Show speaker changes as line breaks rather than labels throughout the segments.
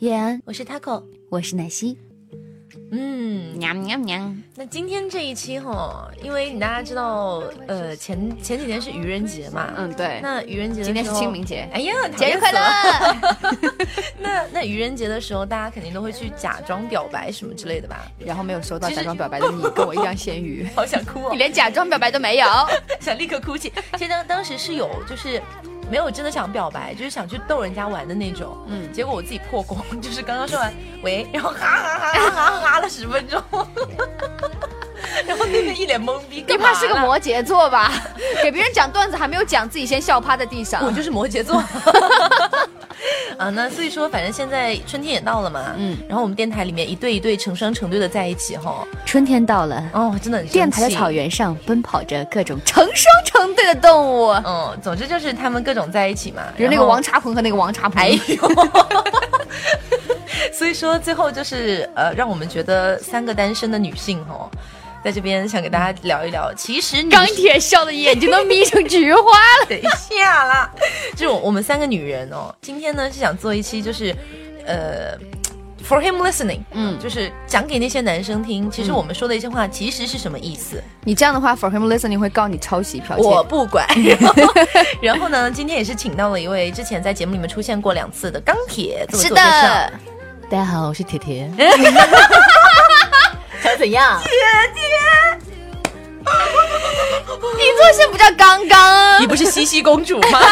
叶安，
我是 Taco，
我是奶昔。
嗯，
喵喵喵。
那今天这一期哈，因为大家知道，呃，前前几天是愚人节嘛，
嗯，对。
那愚人节
今天是清明节，
哎呀，
节日快乐！
那那愚人节的时候，大家肯定都会去假装表白什么之类的吧？
然后没有收到假装表白的你，跟我一样咸鱼，
好想哭哦！
你连假装表白都没有，
想立刻哭泣。其实当当时是有，就是。没有真的想表白，就是想去逗人家玩的那种。嗯，结果我自己破功，就是刚刚说完喂，然后哈哈 哈哈哈哈了十分钟，然后那个一脸懵逼。
你怕是个摩羯座吧？给别人讲段子还没有讲，自己先笑趴在地上。
我就是摩羯座。啊，那所以说，反正现在春天也到了嘛，嗯，然后我们电台里面一对一对成双成对的在一起哈。
春天到了，
哦，真的，
电台的草原上奔跑着各种成双成对的动物。
嗯，总之就是他们各种在一起嘛，
比如那个王茶鹏和那个王茶鹏。哎呦，
所以说最后就是呃，让我们觉得三个单身的女性哦。在这边想给大家聊一聊，其实
钢铁笑的眼睛都眯成菊花了。
等一下啦，就是我们三个女人哦，今天呢是想做一期，就是呃，for him listening，嗯，就是讲给那些男生听，其实我们说的一些话其实是什么意思？
你这样的话，for him listening 会告你抄袭剽窃。
我不管。然后呢，今天也是请到了一位之前在节目里面出现过两次的钢铁做
是
的。
大家好，我是铁铁。想怎样？
姐姐，
你做事不叫刚刚，
你不是西西公主吗？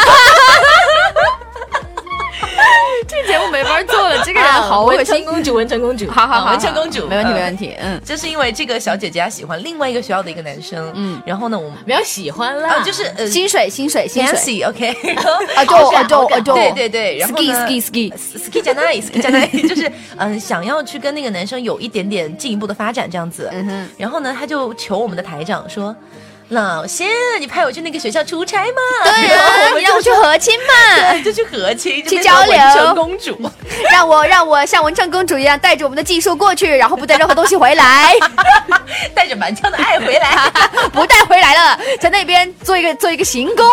这节目没法做了，这个人好恶心。
公主，文成公主，
好好好，
文成公主，
没问题，没问题。嗯，
就是因为这个小姐姐喜欢另外一个学校的一个男生，嗯，然后呢，我们
不要喜欢了，
就是
呃，薪水，薪水，薪水
，OK。
啊，就啊，就啊，就，
对对对，然后
ski ski ski ski
加奈，ski 加奈，就是嗯，想要去跟那个男生有一点点进一步的发展这样子。嗯哼，然后呢，他就求我们的台长说。老谢，你派我去那个学校出差吗？
对啊，你让我 去和亲嘛，对
就去和亲，
去交流。
文成公主，
让我让我像文成公主一样带着我们的技术过去，然后不带任何东西回来，
带着满腔的爱回来，
不带回来了，在那边做一个做一个行宫。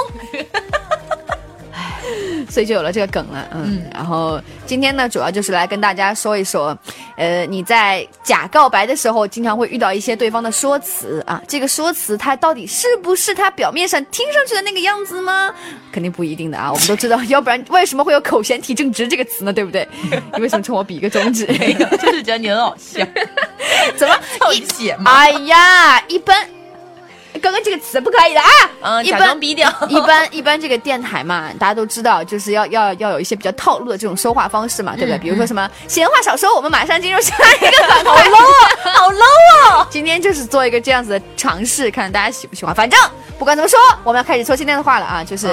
所以就有了这个梗了，嗯，然后今天呢，主要就是来跟大家说一说，呃，你在假告白的时候，经常会遇到一些对方的说辞啊，这个说辞它到底是不是他表面上听上去的那个样子吗？肯定不一定的啊，我们都知道，要不然为什么会有口嫌体正直这个词呢？对不对？你为什么冲我比一个中指？
就是觉得你很好笑，
怎么
一写吗？
哎呀，一般。刚刚这个词不可以的啊！
嗯，假装逼掉。
一般一般这个电台嘛，大家都知道，就是要要要有一些比较套路的这种说话方式嘛，对不对？比如说什么闲话少说，我们马上进入下一个板块。
好 low 啊，好 low 啊！
今天就是做一个这样子的尝试，看大家喜不喜欢。反正不管怎么说，我们要开始说今天的话了啊！就是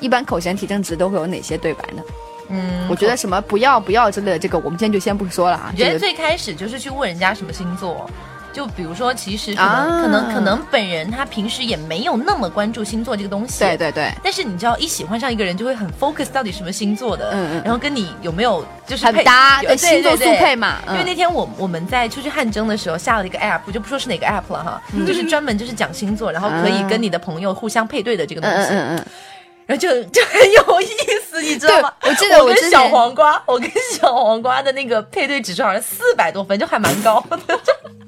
一般口嫌体正直都会有哪些对白呢？嗯，我觉得什么不要不要之类的，这个我们今天就先不说了啊。
我觉得最开始就是去问人家什么星座。就比如说，其实可能可能可能本人他平时也没有那么关注星座这个东西。
对对对。
但是你知道，一喜欢上一个人，就会很 focus 到底什么星座的。嗯嗯。然后跟你有没有就是
很搭，星座速配嘛。
因为那天我我们在出去汗蒸的时候下了一个 app，就不说是哪个 app 了哈，就是专门就是讲星座，然后可以跟你的朋友互相配对的这个东西。嗯嗯嗯。然后就就很有意思，你知道吗？
我记得
我跟小黄瓜，我跟小黄瓜的那个配对指数好像四百多分，就还蛮高的。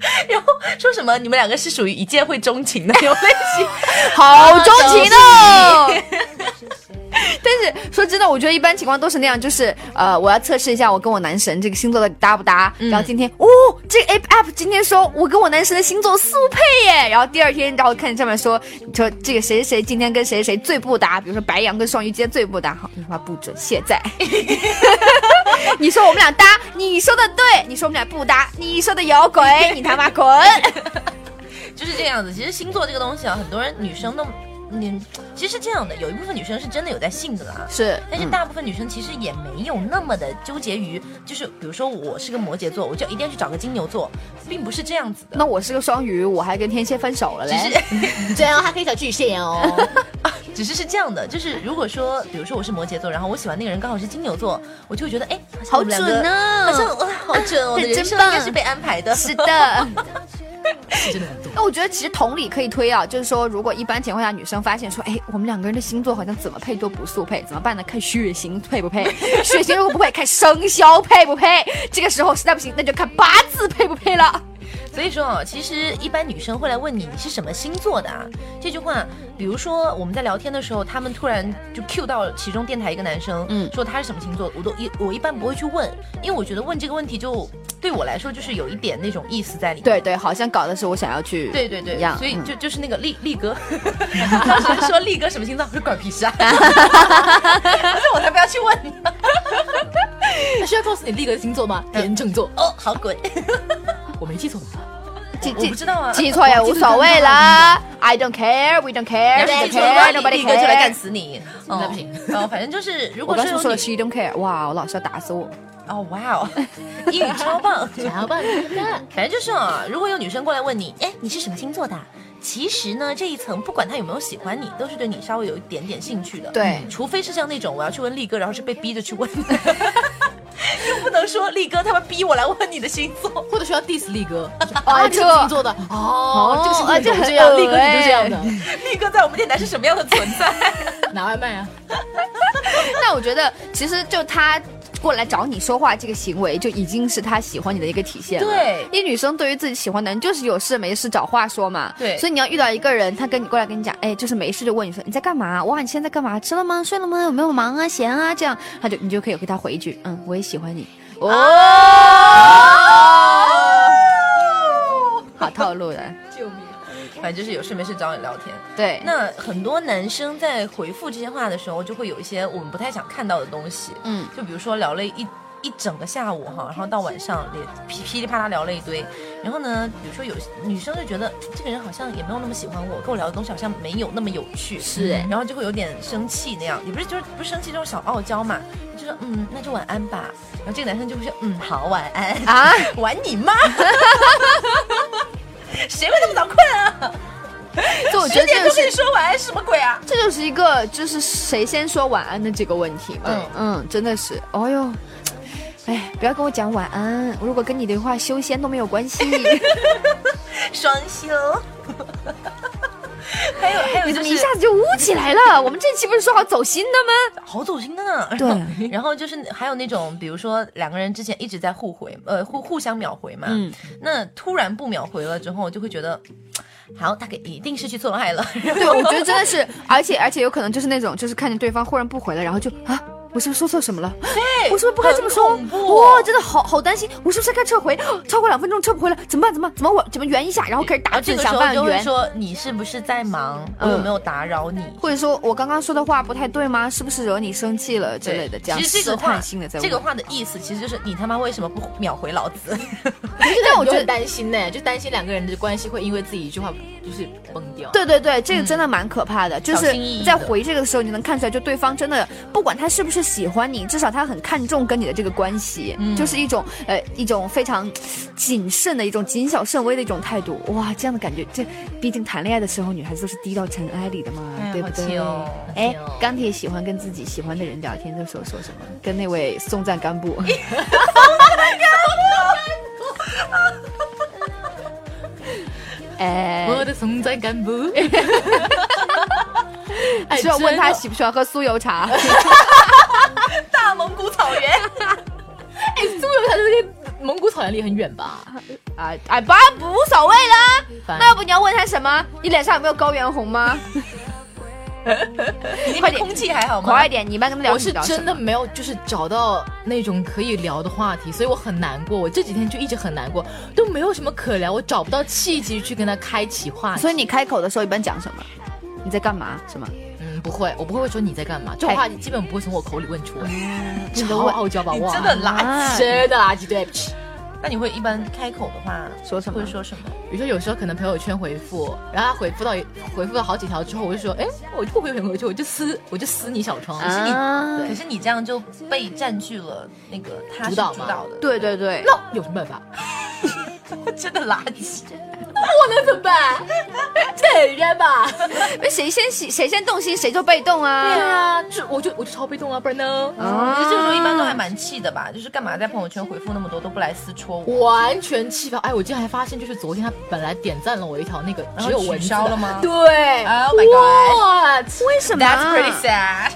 然后说什么你们两个是属于一见会钟情的 那种类型，
好钟情哦。但是说真的，我觉得一般情况都是那样，就是呃，我要测试一下我跟我男神这个星座的搭不搭。然后今天哦，这个 app app 今天说我跟我男神的星座速配耶。然后第二天，然后看上面说你说这个谁谁谁今天跟谁谁最不搭，比如说白羊跟双鱼今天最不搭，好，这句话不准卸载。你说我们俩搭，你说的对；你说我们俩不搭，你说的有鬼，你他妈滚！
就是这样子。其实星座这个东西啊，很多人女生都。你其实是这样的，有一部分女生是真的有在信的啦，
是，
但是大部分女生其实也没有那么的纠结于，就是比如说我是个摩羯座，我就一定要去找个金牛座，并不是这样子的。
那我是个双鱼，我还跟天蝎分手了嘞，
这样 还可以找巨蟹哦。
只是是这样的，就是如果说，比如说我是摩羯座，然后我喜欢那个人刚好是金牛座，我就会觉得哎，
好准呢，
好像好准，我的人生应该是被安排的，
是的。
真的很多。
那我觉得其实同理可以推啊，就是说，如果一般情况下女生发现说，哎，我们两个人的星座好像怎么配都不速配，怎么办呢？看血型配不配，血型如果不配，看生肖配不配。这个时候实在不行，那就看八字配不配了。
所以说啊，其实一般女生会来问你你是什么星座的啊？这句话，比如说我们在聊天的时候，他们突然就 Q 到其中电台一个男生，嗯，说他是什么星座，我都一我一般不会去问，因为我觉得问这个问题就对我来说就是有一点那种意思在里面。
对对，好像搞的是我想要去
对对对所以
嗯
就就是那个力力哥，当时说力哥什么星座，我说管屁事啊，但是我才不要去问呢。
那需要告诉你力哥的星座吗？天秤座。
哦，好滚，
我没记错吧？
记
我不知道啊。
记错也无所谓啦，I don't care，
是
don't
记错的话
，care，nobody
力哥就来干。死你。
那不行
哦，反正就是 如果是
说的是 you don't care，哇，我老师要打死我。
哦，哇哦，英语超棒。
超棒
反正就是啊，如果有女生过来问你，哎，你是什么星座的啊？其实呢，这一层不管他有没有喜欢你，都是对你稍微有一点点兴趣的。
对
除非是像那种我要去问力哥，然后是被逼着去问，又 不能说力哥他们逼我来问你的星座。
或者说要 diss 力哥
哦
啊，这
这
个星座的 哦，这个星座
啊这
样，
恶
力哥你就这样的，
力哥在我们电台是什么样的存在？
拿外卖啊，
那我觉得其实就他过来找你说话这个行为，就已经是他喜欢你的一个体现了。
对
因为女生对于自己喜欢的人，就是有事没事找话说嘛。
对
所以你要遇到一个人，他跟你过来跟你讲，哎，就是没事就问你说你在干嘛？哇，你现在在干嘛？吃了吗？睡了吗？有没有忙啊？闲啊？这样，他就你就可以给他回一句，嗯，我也喜欢你。哦，好套路的！
反正就是有事没事找你聊天。
对。
那很多男生在回复这些话的时候，就会有一些我们不太想看到的东西。
嗯，
就比如说聊了一一整个下午哈，然后到晚上也噼噼里啪啦聊了一堆。然后呢，比如说有女生就觉得这个人好像也没有那么喜欢我，跟我聊的东西好像没有那么有趣，
是哎
然后就会有点生气那样，也不是就是不是生气，这种小傲娇嘛，就说嗯，那就晚安吧。然后这个男生就会说嗯，好晚安
啊，
玩你妈！谁会那么早困啊？
就我觉得这个是
说晚安，什么鬼啊？
这就是一个就是谁先说晚安的这个问题嘛。
嗯
嗯，真的是，哦哟。哎，不要跟我讲晚安，如果跟你的话修仙都没有关系。
双休。还有还有
你怎么一下子就污起来了？我们这期不是说好走心的吗？
好走心的呢。
对，
然后就是还有那种，比如说两个人之前一直在互回，呃，互互相秒回嘛。
嗯，
那突然不秒回了之后，就会觉得，好，大概一定是去做爱了。
对，我觉得真的是，而且而且有可能就是那种，就是看见对方忽然不回了，然后就啊。我是不是说错什么了？
对
我是不是不该这么说？哇，真的好好担心，我是不是该撤回？超过两分钟撤不回来，怎么办？怎么办怎么我怎么圆一下？然后开始打字
然后这个时
想办法圆。
候就会说你是不是在忙？我
嗯
有没有打扰你？
或者说我刚刚说的话不太对吗？是不是惹你生气了之类的？这样试
其实这个话
探性的在问。
这个话的意思其实就是你他妈为什么不秒回老子？
但我觉得
很担心呢，就担心两个人的关系会因为自己一句话就是崩掉。
对对对，这个真的蛮可怕的，就是在回这个时候，你能看出来，就对方真的不管他是不是喜欢你，至少他很看重跟你的这个关系，
嗯
就是一种呃一种非常谨慎的一种谨小慎微的一种态度。哇，这样的感觉，这毕竟谈恋爱的时候，女孩子都是低到尘埃里的嘛，
哎
对不对？哎钢铁喜欢跟自己喜欢的人聊天的时候说什么？跟那位松赞干部。哎，
我的松赞干部，哎
是要问他喜不喜欢喝酥油茶？
大蒙古草原，
哎，苏有他这个蒙古草原离很远吧？
啊哎，不无所谓啦。那要不你要问他什么？你脸上有没有高原红吗？
你那
快点
边空气还好吗？
快一点，你一般跟他聊
我是真的没有，就是找到那种可以聊的话题，所以我很难过。我这几天就一直很难过，都没有什么可聊，我找不到契机去跟他开启话题。
所以你开口的时候一般讲什么？你在干嘛？什么？
嗯，不会，我不会说你在干嘛，这种话你基本不会从我口里问出来。超傲娇吧，哇，
真的很垃
啊
圾。
真的垃圾，对不起。
那你会一般开口的话
说什么
会说什么？
比如说有时候可能朋友圈回复，然后他回复到回复了好几条之后，我就说，哎，我就不回朋友圈，我就撕，我就撕你小窗。
可是你
啊
可是你这样就被占据了那个他
主导
的，
对对对，
那有什么办法？
真的垃圾。
我能怎么办？承认吧。
那谁先洗谁先动心，谁就被动啊
对
啊。
啊，就我就我就超被动啊，不然呢？
其实这个时候一般都还蛮气的吧，就是干嘛在朋友圈回复那么多都不来私戳我。
完全气爆！哎，我竟然还发现，就是昨天他本来点赞了我一条那个
然后取
只有文字的
消了吗
对
Oh my god？
为什么
That's
啊
？pretty sad。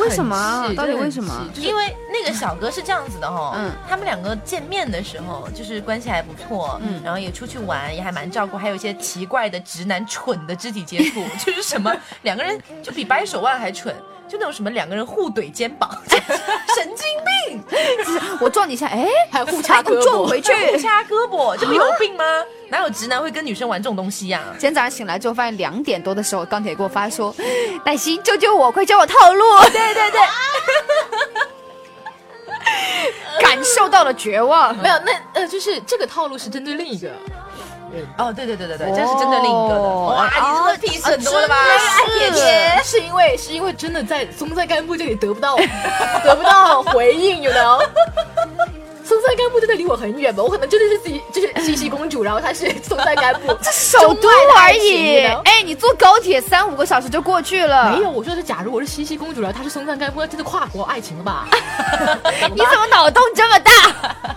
为什么到底为什么？
因为那个小哥是这样子的哈，他们两个见面的时候就是关系还不错，嗯，然后也出去玩，也还蛮照顾，还有一些奇怪的直男蠢的肢体接触，就是什么两个人就比掰手腕还蠢，就那种什么两个人互怼肩膀，神经病，
我撞你一下，哎，
还有互掐
哎
胳膊，
撞回去。
互掐胳膊，这不有病吗？哪有直男会跟女生玩这种东西呀、
今天早上醒来之后，发现两点多的时候，钢铁给我发说：“奶心，救救我，快教我套路。”对对对，感受到了绝望。
没有，那呃，就是这个套路是针对另一个人。
哦，对对对对对，这是针对另一个的。
哦
哇，你真的屁事很多了吧？
是。
是因为是因为真的在松赞干布这里得不到 得不到回应，you know。松赞干布真的离我很远吧？我可能真的是自己 就是西西公主，然后她是松赞干布，这
首都而已，哎，你坐高铁三五个小时就过去了。
没有，我说的是，假如我是西西公主，然后她是松赞干布，那真的跨国爱情了吧？
你怎么脑洞这么大？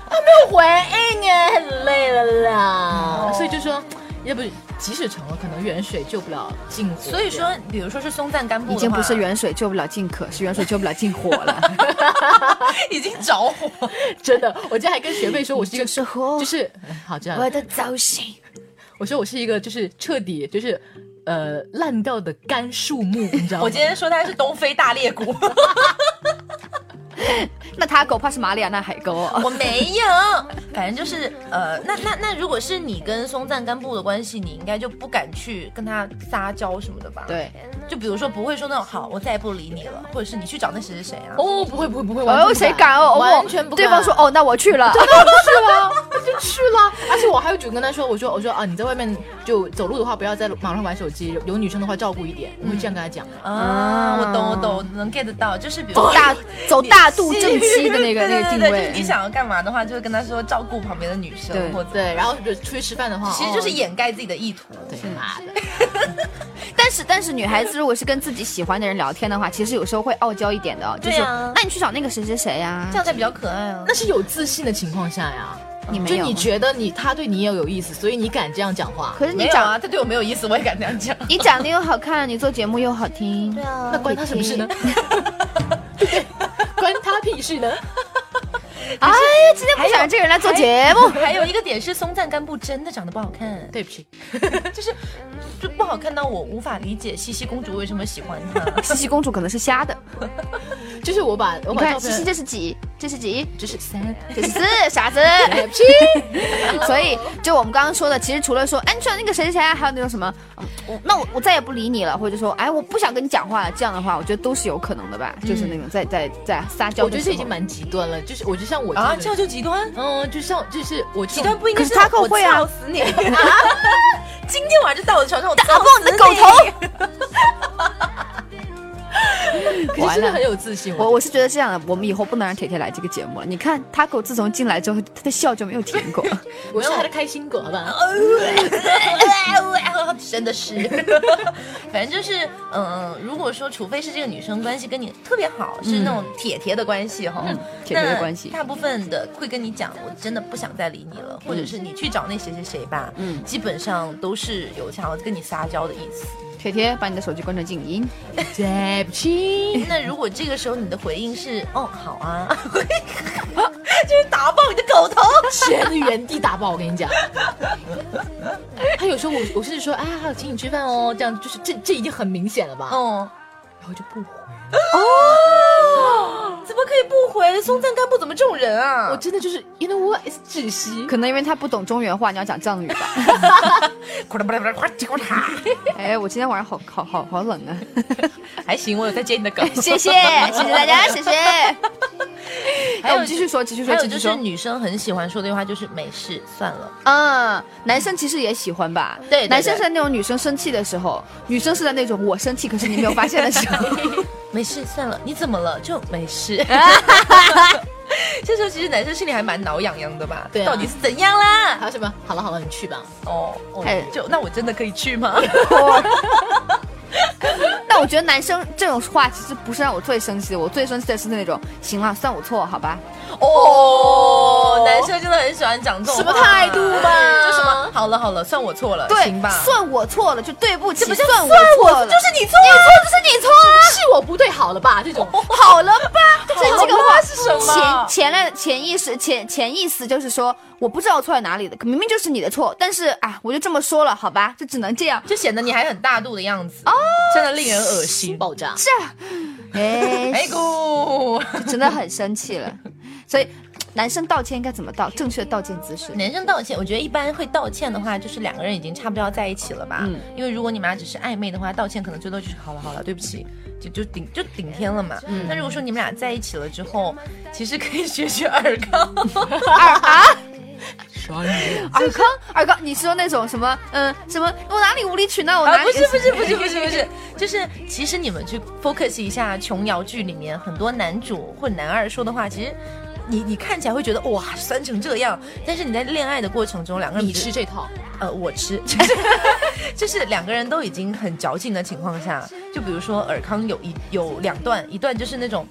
他没有回应啊，很累了啦。所以就说，要不即使成了，可能远水救不了近火。
所以说，比如说是松赞干布，
已经不是远水救不了近渴，是远水救不了近火了。
已经着火。
真的，我今天还跟学妹说，我是一个
就是火
就是嗯好这样，
我的造型。
我说我是一个就是彻底就是呃烂掉的干树木，你知道吗？
我今天说他是东非大裂谷，
那他狗怕是马里亚纳海沟哦。
我没有。反正就是呃，那那那如果是你跟松赞干布的关系，你应该就不敢去跟他撒娇什么的吧？，
对，
就比如说不会说那种好，我再也不理你了，或者是你去找那谁谁谁啊。
哦，不会不会不会，
哦，谁敢哦？
完全不敢。
对方说哦，那我去了。
去了，那就去了。而且我还有主动跟他说，我说我说啊，你在外面就走路的话，不要在马路上玩手机，有女生的话照顾一点，我会这样跟他讲。
啊，我懂我懂，能 get 到，就是比如说
走大走大度正妻的那个 那个定
位对对对就是
位
你。想要干嘛的话，就是跟他说照顾旁边的女生
对
或者。
对，然后就出去吃饭的话，
其实就是
哦
掩盖自己的意图。
对妈的，
但是但是女孩子如果是跟自己喜欢的人聊天的话，其实有时候会傲娇一点的哦，就是
啊
那你去找那个谁谁谁呀
这。样才比较可爱啊。
那是有自信的情况下呀。
你没有
就你觉得你他对你也有意思，所以你敢这样讲话。
可是你长
没有啊，他对我没有意思，我也敢这样讲。
你长得又好看，你做节目又好听，对
啊
那关他什么事呢？关他屁事呢？
哎，今天不想让这个人来做节目。
还有一个点是松赞干布真的长得不好看，
对不起，
就是就不好看到我无法理解西西公主为什么喜欢他。
西西公主可能是瞎的，
就是我把我
你看西西这是几？这是几？
这是三，
这是四，傻子。
对不起。
所以，就我们刚刚说的，其实除了说，哎，你说那个谁谁谁啊，还有那种什么，嗯我那我我再也不理你了，或者说，哎，我不想跟你讲话了，这样的话，我觉得都是有可能的吧，就是那种在在在撒娇
我。觉得这已经蛮极端了，就是我就像我
啊，
这
样就极端？
嗯，就像就是我
极端不应该
可是他可
我
会啊
操死你！今天晚上就在我的床上，我打
爆你的狗头。
可是
完了
真的很有自信。
我我是觉得这样的，我们以后不能让铁铁来这个节目了。你看 Taco 自从进来之后，他的笑就没有停过。
我是他的开心果，好吧？
真的是，反正就是，嗯、如果说除非是这个女生关系跟你特别好，是那种铁铁的关系哈，
嗯铁铁的关系
大部分的会跟你讲，我真的不想再理你了，或者是你去找那谁谁谁吧，
嗯
基本上都是有想要跟你撒娇的意思。
铁铁，把你的手机关成静音。
对不起，
那如果这个时候你的回应是，哦，好啊，就是打爆你的狗头。
全原地打爆！我跟你讲，他有时候我我甚至说，哎呀，我请你吃饭哦，这样就是这这已经很明显了吧？
哦，
然后就不回。
怎么可以不回？松赞干布怎么这种人啊？
我真的就是，you know what，窒息。
可能因为他不懂中原话，你要讲藏语吧？哎，我今天晚上好好好好冷啊！
还行，我有在接你的梗。
谢谢谢谢大家，谢谢。
还有
哎我们继续说，继续说，
还有就是。女生很喜欢说的一句话就是没事，算了。
嗯，男生其实也喜欢吧？
对对对
男生是在那种女生生气的时候，女生是在那种我生气，可是你没有发现的时候。
没事，算了，你怎么了？就没事。这时候其实男生心里还蛮挠痒痒的吧？
对啊
到底是怎样啦？
还有什么？好了好了，你去吧。
哦，哦
哎
就那我真的可以去吗？
但我觉得男生这种话其实不是让我最生气的，我最生气的是那种，行了，算我错，好吧？
哦，男生真的很喜欢讲这种
什么态度吧
就什么好了好了，算我错了，
对
行吧？，
算我错了，就对不起，
这不叫
算我错了，
就是你错
你错就是你错啊。
是我不对，好了吧？这种
好了吧？所以这个话
是什么
潜潜来潜意识潜潜意思就是说，我不知道错在哪里的，可明明就是你的错，但是啊，我就这么说了，好吧，就只能这样。
就显得你还很大度的样子哦，真的令人恶心。
爆炸。
是啊，哎，
哎
姑，真的很生气了。所以，男生道歉应该怎么道？正确的道歉姿势。
男生道歉，我觉得一般会道歉的话，就是两个人已经差不多要在一起了吧？
嗯
因为如果你们俩只是暧昧的话，道歉可能最多就是好了好了，对不起，就就顶就顶天了嘛。
嗯
那如果说你们俩在一起了之后，其实可以学学尔康。
尔康，尔康，你说那种什么，嗯，什么？我哪里无理取闹？我哪
啊，
里？
不是不是不是不是不是，就是其实你们去 focus 一下琼瑶剧里面很多男主或男二说的话，其实你你看起来会觉得哇酸成这样，但是你在恋爱的过程中，两个人
你吃这套，
呃，我吃，就 是就是两个人都已经很矫情的情况下，就比如说尔康有一有两段，一段就是那种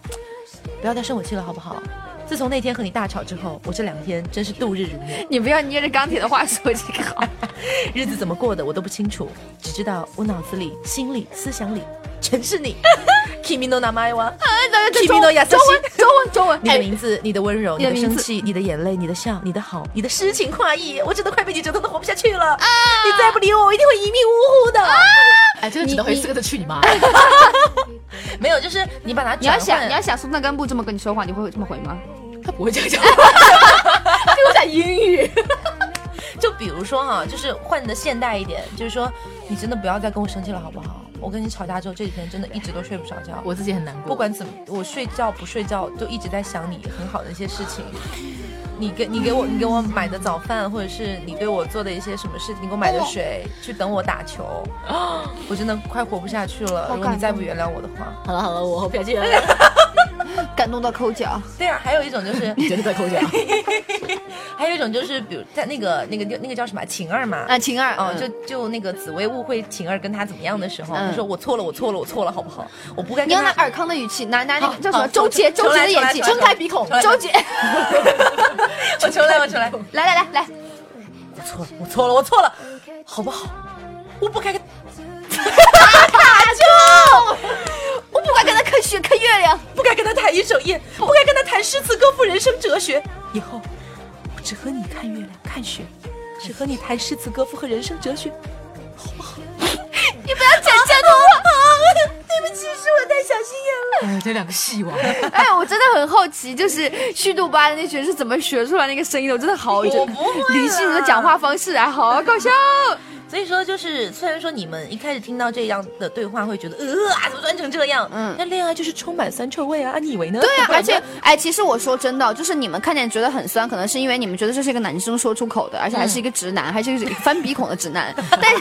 不要再生我气了好不好？自从那天和你大吵之后，我这两天真是度日如年，
你不要捏着钢铁的话说这个好。
日子怎么过的我都不清楚，只知道我脑子里、心里、思想里全是你。Kimi no namae wa，Kimi no
中
yasashi
文，中文，中文。
你的名字、你的温柔、你
你的
生气、你的眼泪、你的笑、你的好、你的诗情画意，我真的快被你折腾的活不下去了。你再不理我，我一定会一命呜呼的。
哎，这个只能回四个字：去你妈！
没有，就是你把它
你要想，你要想松赞干布这么跟你说话，你会这么回吗？
他不会这样讲，他给我讲英语。
就比如说哈，就是换的现代一点，就是说你真的不要再跟我生气了，好不好？我跟你吵架之后，这几天真的一直都睡不着觉。
我自己很难过。
不管怎么，我睡觉不睡觉，就一直在想你很好的一些事情。你给你给我你给我买的早饭，或者是你对我做的一些什么事情，你给我买的水，去等我打球，我真的快活不下去了。如果你再不原谅我的话，
好了好了，我后不见了。
感动到抠脚。
对啊，还有一种就是，
你真的在抠脚？
还有一种就是，比如在那个那个那个叫什么晴儿嘛，
啊，晴儿，
哦，
嗯
就就那个紫薇误会晴儿跟他怎么样的时候，
嗯
他说我错了，我错了，我错了，好不好？我不该。
你要拿尔康的语气，拿拿那个叫什么周杰，周杰的演技，
重来重来
睁开鼻孔，周杰，
我重来，我重来，
来来来来，
我错了，我错了，我错了，好不好？我不该跟
我不该跟他看雪看月亮。
不该跟他谈一首夜，不该跟他谈诗词歌赋、人生哲学。以后我只和你看月亮、看雪，只和你谈诗词歌赋和人生哲学。
好不好你不要讲这段话。
对不起，是我太小心眼了。
哎，这两个戏王，
哎，我真的很好奇，就是虚度吧的那群是怎么学出来那个声音的？我真的好，
我不会啦
李信如的讲话方式啊，好搞笑。
所以说，就是虽然说你们一开始听到这样的对话会觉得呃啊怎么酸成这样，
嗯
那恋爱就是充满酸臭味啊，你以为呢？
对啊，而且哎，其实我说真的，就是你们看见觉得很酸，可能是因为你们觉得这是一个男生说出口的，而且还是一个直男，还是一个翻鼻孔的直男。但是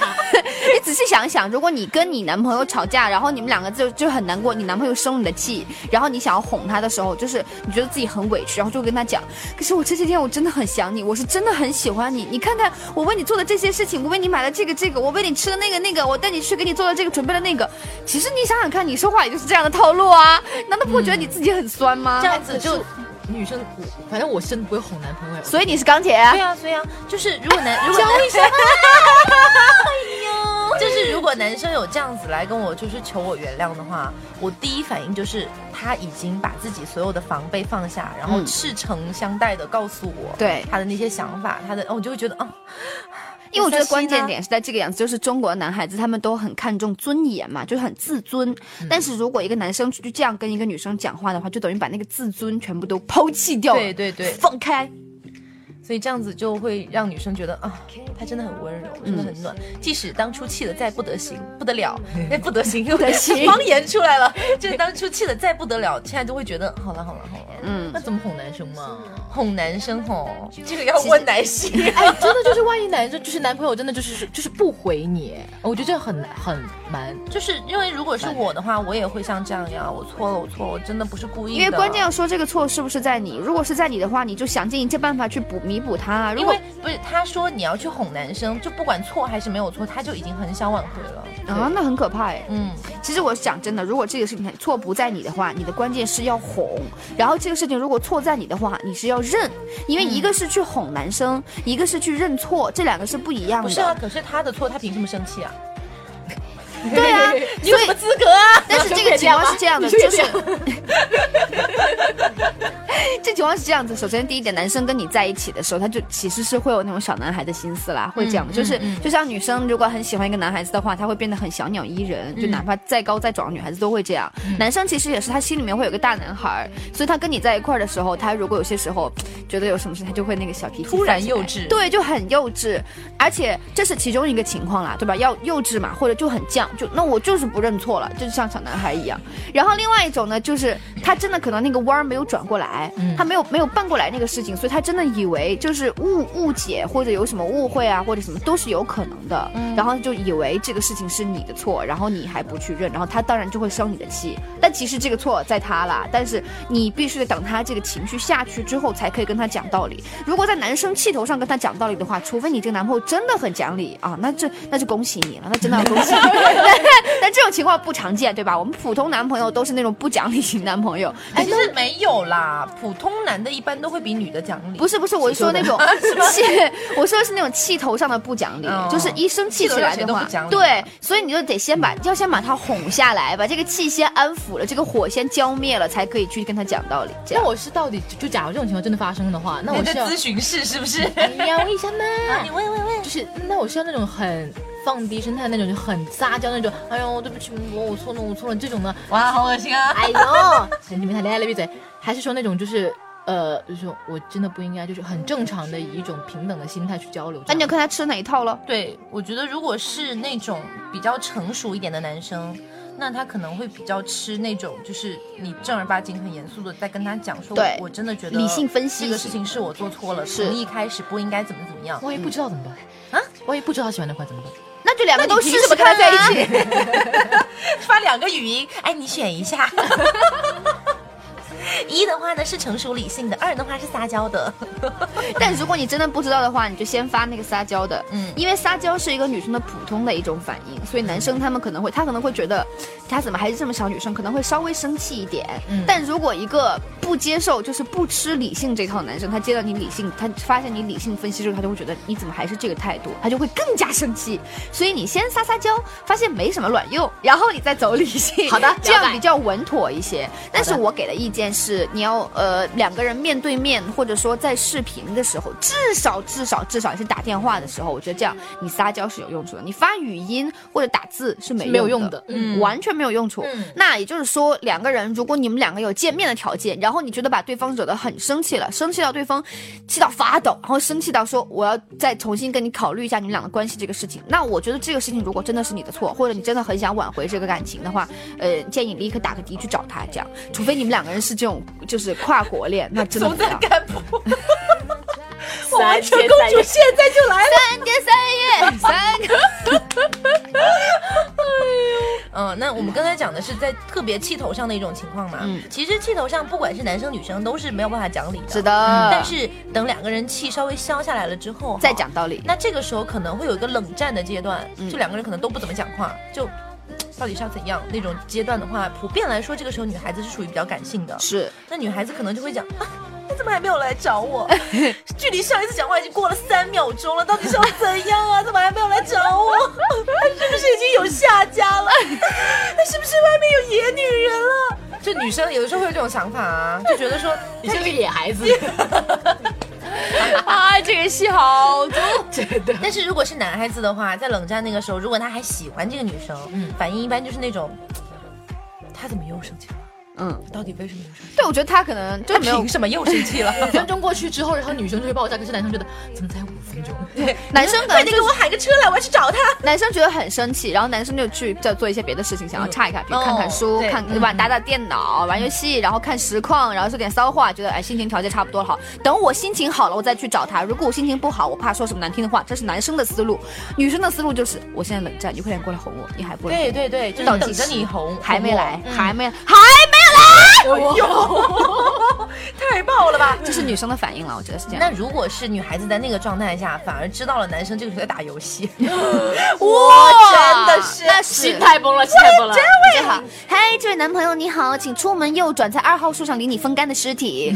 你仔细想想，如果你跟你男朋友吵架，然后你们两个就就很难过，你男朋友生你的气，然后你想要哄他的时候，就是你觉得自己很委屈，然后就跟他讲，可是我这些天我真的很想你，我是真的很喜欢你，你看看我为你做的这些事情，我为你买了这个这个，我为你吃了那个那个，我带你去给你做了这个准备了那个。其实你想想看，你说话也就是这样的套路啊，难道不会觉得你自己很酸吗？
这样子就
女生，我反正我是真的不会哄男朋友。
所以你是钢铁啊
对？啊，所以啊，就是如果男如果男生，就是如果男生有这样子来跟我就是求我原谅的话，我第一反应就是他已经把自己所有的防备放下，然后
嗯
赤诚相待的告诉我，
对
他的那些想法，他的，哦我就会觉得啊，
因为我觉得关键点是在这个样子，就是中国的男孩子他们都很看重尊严嘛，就是很自尊。
嗯
但是如果一个男生就这样跟一个女生讲话的话，就等于把那个自尊全部都抛弃掉了，
对对对，
放开。
所以这样子就会让女生觉得啊，他真的很温柔，真的很暖。即使当初气的再不得行，不得了，哎，不得行，又
得 行
方言出来了。就是当初气的再不得了，现在就会觉得好了好了好了，
嗯
那怎么哄男生嘛？
哄男生吼，这个要问男性。
哎，真的就是万一男生就是男朋友真的就是就是不回你，我觉得这很很蛮。
就是因为如果是我的话，我也会像这样呀，我错了，我错了，我真的不是故意的。
因为关键要说这个错是不是在你，如果是在你的话，你就想尽一切办法去补弥补他。如果
因为不是他说你要去哄男生，就不管错还是没有错，他就已经很想挽回了。
啊，那很可怕哎。
嗯，
其实我讲真的，如果这个事情错不在你的话，你的关键是要哄。然后这个事情如果错在你的话，你是要认，因为一个是去哄男生，一个是去认错，这两个是不一样的。
不是啊，可是他的错，他凭什么生气啊？
对啊，
你有什么资格啊？
但是这个情况是这样的，就是
这
情况是这样子。首先第一点，男生跟你在一起的时候，他就其实是会有那种小男孩的心思啦，会这样的。就是就像女生如果很喜欢一个男孩子的话，他会变得很小鸟依人，就哪怕再高再壮的女孩子都会这样。男生其实也是，他心里面会有个大男孩，所以他跟你在一块儿的时候，他如果有些时候觉得有什么事，他就会那个小脾气
突然幼稚
对，就很幼稚。而且这是其中一个情况啦，对吧？要幼稚嘛，或者就很犟，就那我就是不认错了，就像小男孩一样。然后另外一种呢，就是他真的可能那个弯儿没有转过来，他没有没有办过来那个事情，所以他真的以为就是误误解或者有什么误会啊，或者什么都是有可能的。然后就以为这个事情是你的错，然后你还不去认，然后他当然就会生你的气。但其实这个错在他啦，但是你必须得等他这个情绪下去之后，才可以跟他讲道理。如果在男生气头上跟他讲道理的话，除非你这个男朋友真的很讲理啊，那这那就恭喜你了，那真的要恭喜你。但 但这种情况不常见，对吧？我们普通男朋友都是那种不讲理型男朋友。
哎，其实没有啦，普通男的一般都会比女的讲理。
不是不是，我是说那种 气，我说的是那种气头上的不讲理，
哦
就是一生气起来的话对，所以你就得先把要先把他哄下来，把这个气先安抚了，这个火先浇灭了，才可以去跟他讲道理。这样
那我是到底就假如这种情况真的发生的话，那我是
咨询室是不是？
哎呀问一下嘛，
你问问问。
就是那我是要那种很放低声态那种，就很撒娇那种，哎呦对不起我我错了我错了这种呢，
哇，好恶心啊！
哎呦，你们谈恋爱了闭嘴，还是说那种就是。呃，就是我真的不应该，就是很正常的以一种平等的心态去交流。
那你要看他吃哪一套了。
对，我觉得如果是那种比较成熟一点的男生，那他可能会比较吃那种，就是你正儿八经、很严肃的在跟他讲说，
对
我真的觉得
理性分析
这个事情是我做错了，
是
从一开始不应该怎么怎么样。
万一不知道怎么办
啊？
万一不知道他喜欢那块怎么办？
那就两个都试
那你凭什么
试看
在
啊
一起？发两个语音，哎，你选一下。一的话呢是成熟理性的，二的话是撒娇的。
但如果你真的不知道的话，你就先发那个撒娇的，
嗯
因为撒娇是一个女生的普通的一种反应，所以男生他们可能会，他可能会觉得，她怎么还是这么小女生，可能会稍微生气一点。
嗯
但如果一个不接受，就是不吃理性这套男生，他接到你理性，他发现你理性分析之后，他就会觉得你怎么还是这个态度，他就会更加生气。所以你先撒撒娇，发现没什么卵用，然后你再走理性。
好的
这样比较稳妥一些。但是我给的意见是，你要呃两个人面对面，或者说在视频的时候，至少至少至少是打电话的时候，我觉得这样你撒娇是有用处的。你发语音或者打字是没
有
用
用的
嗯
完全没有用处。
嗯
那也就是说，两个人如果你们两个有见面的条件，然后你觉得把对方惹得很生气了，生气到对方气到发抖，然后生气到说我要再重新跟你考虑一下你们俩的关系这个事情，那我觉得这个事情如果真的是你的错，或者你真的很想挽回这个感情的话，呃，建议你立刻打个的去找他，这样，除非你们两个人是这种就是跨国恋，那真的
总在
不要。
干部，
三
全公主现在就来了。
三天三夜，三个。
嗯，那我们刚才讲的是在特别气头上的一种情况嘛。
嗯
其实气头上，不管是男生女生，都是没有办法讲理的。
是的，
但是等两个人气稍微消下来了之后，
再讲道理。
那这个时候可能会有一个冷战的阶段，
嗯
就两个人可能都不怎么讲话，就到底是要怎样那种阶段的话，普遍来说，这个时候女孩子是属于比较感性的，
是，
那女孩子可能就会讲。啊你怎么还没有来找我？距离上一次讲话已经过了三秒钟了，到底是要怎样啊？怎么还没有来找我？他是不是已经有下家了？他是不是外面有野女人了？就女生有的时候会有这种想法啊，就觉得说
你是个野孩子，
啊，这个戏好足。
真的。
但是如果是男孩子的话，在冷战那个时候，如果他还喜欢这个女生，
嗯
反应一般就是那种，他怎么又生气了？
嗯，
到底为什么又生气？
对，我觉得他可能就
他
没有
凭什么又生气了？
五分钟过去之后，然后女生就会爆炸，可是男生觉得怎么才五分钟？
对，
男生可能就
快点给我喊个车来，我要去找他。
男生觉得很生气，然后男生就去在做一些别的事情，想要岔一岔，比如看看书、
哦
看对吧，打打电脑、玩游戏，然后看实况，然后说点骚话，觉得哎心情调节差不多了，好，等我心情好了，我再去找他。如果我心情不好，我怕说什么难听的话，这是男生的思路。女生的思路就是我现在冷战，你快点过来哄我，你还不来？
对对对，就是等着你哄，
还没来，还没还没
太爆了吧！
这是女生的反应了，我觉得是这样。
那如果是女孩子在那个状态下，反而知道了男生这个时候在打游戏，
哇
真的是
那
心态崩了，心态崩了。
大家好，嗨，这位男朋友你好，请出门右转，在二号树上离你风干的尸体。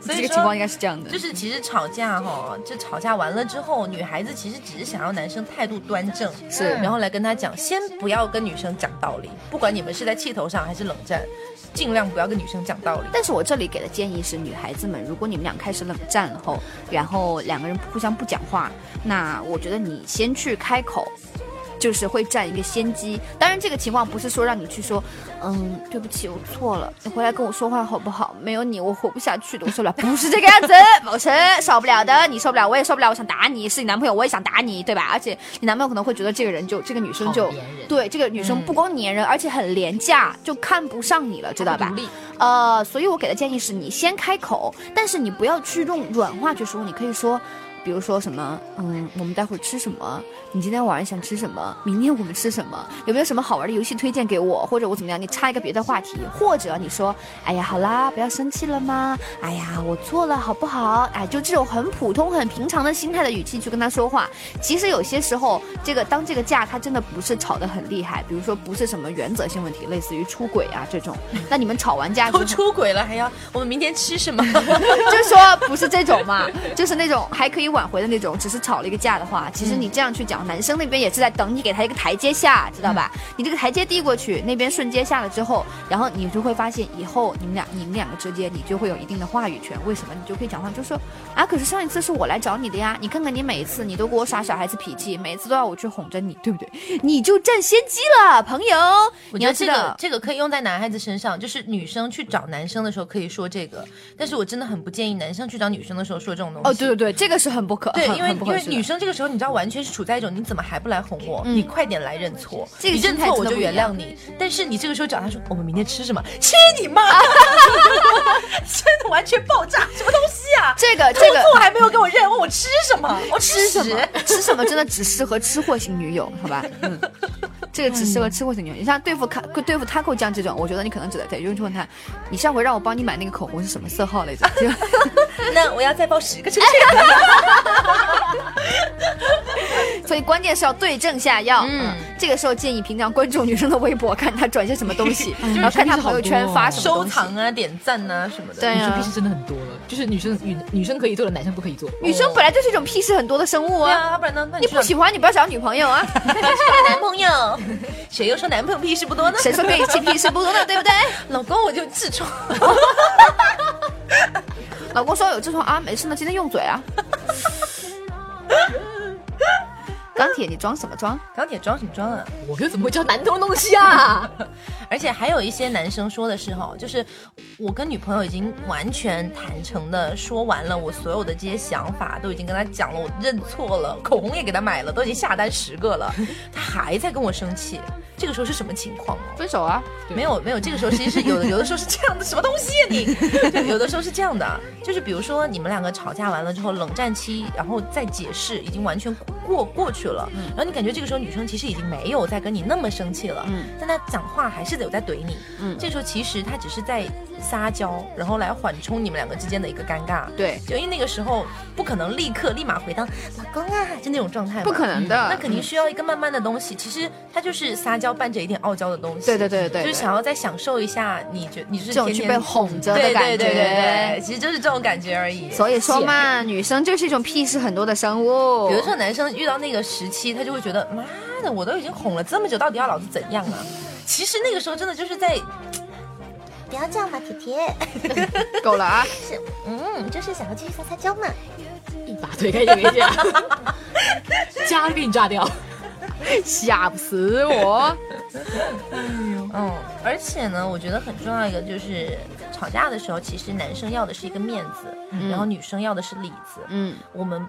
所 以
这个情况应该是这样的，
就是其实吵架哈，这吵架完了之后，女孩子其实只是想要男生态度端正，
是
然后来跟他讲，先不要跟女生讲道不管你们是在气头上还是冷战，尽量不要跟女生讲道理。
但是我这里给的建议是，女孩子们，如果你们俩开始冷战后，然后两个人互相不讲话，那我觉得你先去开口。就是会占一个先机，当然这个情况不是说让你去说，嗯，对不起，我错了，你回来跟我说话好不好？没有你我活不下去的，我受不了，不是这个样子，不是受不了的，你受不了，我也受不了，我想打你，是你男朋友，我也想打你，对吧？而且你男朋友可能会觉得这个人就这个女生就对这个女生不光粘人，而且很廉价，就看不上你了，知道吧？呃，所以我给的建议是你先开口，但是你不要去用软话去说，你可以说。比如说什么，嗯，我们待会儿吃什么？你今天晚上想吃什么？明天我们吃什么？有没有什么好玩的游戏推荐给我？或者我怎么样？你插一个别的话题，或者你说，哎呀，好啦，不要生气了吗？哎呀，我错了，好不好？哎，就这种很普通、很平常的心态的语气去跟他说话。其实有些时候，这个当这个架他真的不是吵得很厉害，比如说不是什么原则性问题，类似于出轨啊这种，那你们吵完架之
都，出轨了，还要我们明天吃什么？
就说不是这种嘛，就是那种还可以挽回的那种，只是吵了一个架的话，其实你这样去讲，男生那边也是在等你给他一个台阶下，知道吧？你这个台阶递过去，那边瞬间下了之后，然后你就会发现以后你们俩你们两个之间，你就会有一定的话语权。为什么？你就可以讲话，就说啊，可是上一次是我来找你的呀，你看看你每一次你都给我耍小孩子脾气，每一次都要我去哄着你，对不对？你就占先机了，朋友。
我觉得这个
你要知道，
这个可以用在男孩子身上，就是女生去找男生的时候可以说这个，但是我真的很不建议男生去找女生的时候说这种东西。
哦，对对对，这个是很不可，
对，因为因为女生这个时候，你知道，完全是处在一种你怎么还不来哄我？
嗯
你快点来认错，
这个
你认错我就原谅你。但是你这个时候找他说我们明天吃什么？吃你妈！真的完全爆炸，什么东西啊？
这个这个
错还没有给我认，问我吃什么？我
吃什么
屎？
吃什么真的只适合吃货型女友，好吧？嗯，这个只适合吃货型女友。你像对付卡对付 taco 酱这种，我觉得你可能只得得用去问他，你上回让我帮你买那个口红是什么色号来着？就
那我要再报十个车
所以关键是要对症下药。
嗯
嗯，这个时候建议平常关注女生的微博，看她转些什么东西，然后看她朋友圈发什么
收
东西。
藏啊、点赞啊什么的。
对啊
女生屁事真的很多了，就是女生女女生可以做的，男生不可以做。
女生本来就是一种屁事很多的生物啊，
不然呢？
你不喜欢你不要找女朋友啊。
找男朋友，谁又说男朋友屁事不多呢？
谁说跟你气屁事不多呢？对不对？
老公我就痔疮。
老公说有痔疮啊，没事呢，今天用嘴啊。钢铁，你装什么装？
钢铁装什么装啊？
我又怎么会教男同东西啊？
而且还有一些男生说的是哈，就是我跟女朋友已经完全坦诚的说完了我所有的这些想法，都已经跟他讲了，我认错了，口红也给他买了，都已经下单十个了，他还在跟我生气，这个时候是什么情况哦？
分手啊！
没有没有，这个时候其实是有的，有的时候是这样的，什么东西啊、你？就有的时候是这样的，就是比如说你们两个吵架完了之后，冷战期，然后再解释，已经完全过过去了，然后你感觉这个时候女生其实已经没有再跟你那么生气了，
嗯
但她讲话还是有在怼你，
嗯
这时候其实她只是在撒娇，然后来缓冲你们两个之间的一个尴尬。
对，
就因为那个时候不可能立刻立马回当老公啊，就那种状态，
不可能的。
那肯定需要一个慢慢的东西，其实她就是撒娇伴着一点傲娇的东西。
对对对对对
就是想要再享受一下，你觉你是
这种
天天
被哄着的感觉。
对对对对，其实就是这种感觉而已。
所以说嘛，女生就是一种屁事很多的生物。
有的时候男生遇到那个时期，他就会觉得妈的，我都已经哄了这么久，到底要老子怎样啊？其实那个时候真的就是在，不要这样嘛，铁铁，
够了啊！
是嗯，就是想要继续撒撒娇嘛。
一把推开这个架，家给你炸掉。
吓不死我。
嗯，而且呢，我觉得很重要一个就是吵架的时候，其实男生要的是一个面子，然后女生要的是里子。
嗯，
我们，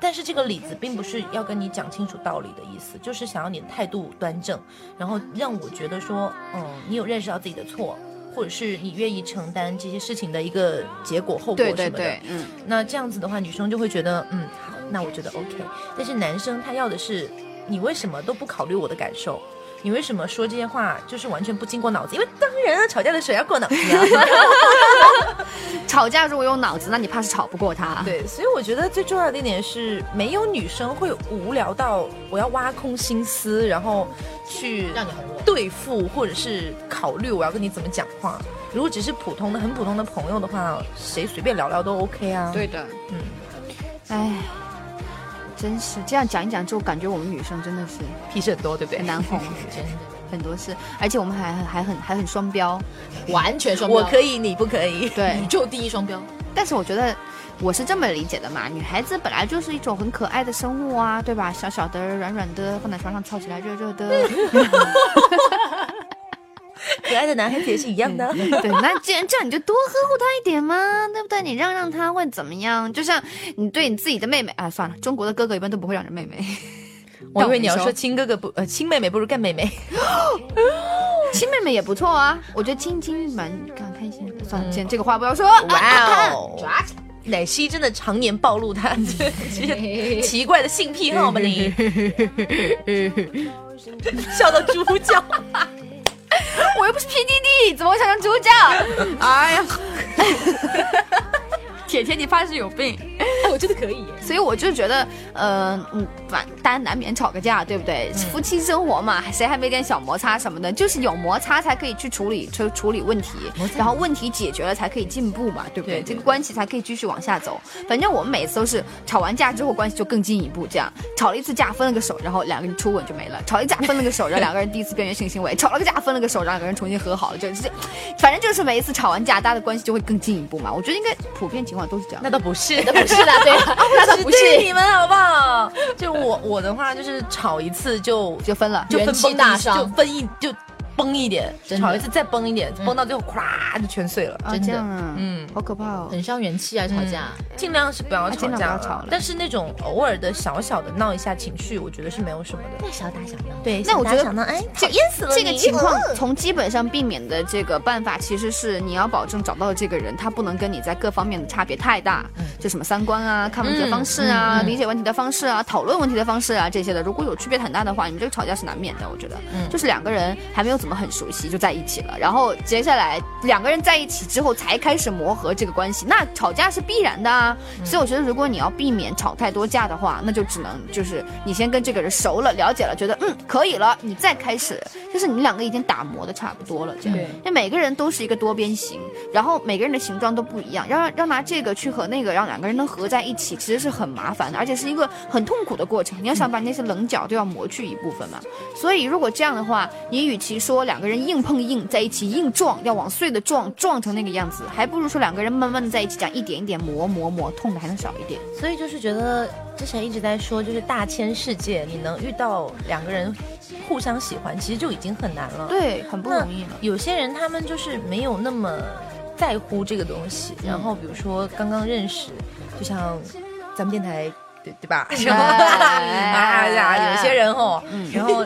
但是这个理子并不是要跟你讲清楚道理的意思，就是想要你的态度端正，然后让我觉得说，嗯，你有认识到自己的错，或者是你愿意承担这些事情的一个结果后果什么的。
对对，嗯，
那这样子的话，女生就会觉得，嗯，好，那我觉得 OK。但是男生他要的是，你为什么都不考虑我的感受？你为什么说这些话就是完全不经过脑子？因为当然啊，吵架的时候要过脑子啊。
吵架如果用脑子，那你怕是吵不过他。
对，所以我觉得最重要的一点是，没有女生会无聊到我要挖空心思，然后去
让你哄我
对付，或者是考虑我要跟你怎么讲话。如果只是普通的、很普通的朋友的话，谁随便聊聊都 OK 啊。，
对的，
嗯，
哎，真是这样讲一讲之后，感觉我们女生真的是
屁事很多，对不对？
很难哄，
真的
很多事，而且我们还还很还很双标。
完全双标。
我可以，你不可以。
对
宇，宙第一双标。
但是我觉得我是这么理解的嘛，女孩子本来就是一种很可爱的生物啊，对吧？小小的、软软的，放在床上翘起来热热的。
可爱的男孩子也是一样的。
对，那既然这样，你就多呵护他一点嘛，对不对？你让让他会怎么样？就像你对你自己的妹妹啊，算了，中国的哥哥一般都不会让着妹妹。
我以为你要说亲哥哥不呃亲妹妹不如干妹妹。
亲妹妹也不错啊，我觉得亲亲蛮蛮开心的。算了，今天这个话不要说。
哇哦，
抓起
奶昔真的常年暴露他这这些 奇怪的性癖好吗？你 笑到猪叫。
我又不是 PDD，怎么会想成猪叫？哎呀，铁铁，你怕是有病。
哎，我觉得可以耶。
所以我就觉得，呃，嗯，反大家难免吵个架，对不对？夫妻生活嘛，谁还没点小摩擦什么的？就是有摩擦才可以去处理处处理问题，然后问题解决了才可以进步嘛，对不对？
对对
这个关系才可以继续往下走。反正我们每次都是吵完架之后关系就更进一步，这样吵了一次架分了个手，然后两个人初吻就没了；吵了一架分了个手，然后两个人第一次边缘性行为；吵了个架分了个手，然后两个人重新和好了，就是反正就是每一次吵完架，大家的关系就会更进一步嘛。我觉得应该普遍情况都是这样
那。倒不是，
那不是啦，对啦，那倒不是。
你们好不好？就我我的话就是吵一次就
就分了，
就分
元气
崩一
大伤
就分一就崩一点，吵一次再崩一点，崩到最后咵就全碎了。
啊，
真的。
嗯。
好可怕哦。
很伤元气啊，吵架。
尽量是不要吵架
要吵了。
但是那种偶尔的小小的闹一下情绪，我觉得是没有什么的。
小打小闹。
对，
那我觉得
哎，
这
讨厌死了
这个情况 从基本上避免的这个办法，其实是你要保证找到的这个人，他不能跟你在各方面的差别太大，就什么三观啊、看问题的方式啊、理解问题的方式啊、讨论问题的方式啊这些的，如果有区别很大的话，你们这个吵架是难免的。我觉得，
嗯。
就是两个人还没有怎么很熟悉就在一起了，然后接下来两个人在一起之后才开始磨合这个关系，那吵架是必然的啊。所以我觉得，如果你要避免吵太多架的话，那就只能就是你先跟这个人熟了、了解了，觉得嗯可以了，你再开始，就是你们两个已经打磨的差不多了，这样。
对
因为每个人都是一个多边形，然后每个人的形状都不一样，要要拿这个去和那个，让两个人能合在一起，其实是很麻烦的，而且是一个很痛苦的过程。你要想把那些棱角都要磨去一部分嘛。所以如果这样的话，你与其说两个人硬碰硬在一起硬撞，要往碎的撞撞成那个样子，还不如说两个人慢慢的在一起，这样一点一点磨磨磨，痛的还能少一点。
所以就是觉得之前一直在说，就是大千世界，你能遇到两个人互相喜欢，其实就已经很难了。
对，很不容易了。
有些人他们就是没有那么在乎这个东西，然后比如说刚刚认识，就像咱们电台。对对吧？哎呀，有些人哦，然后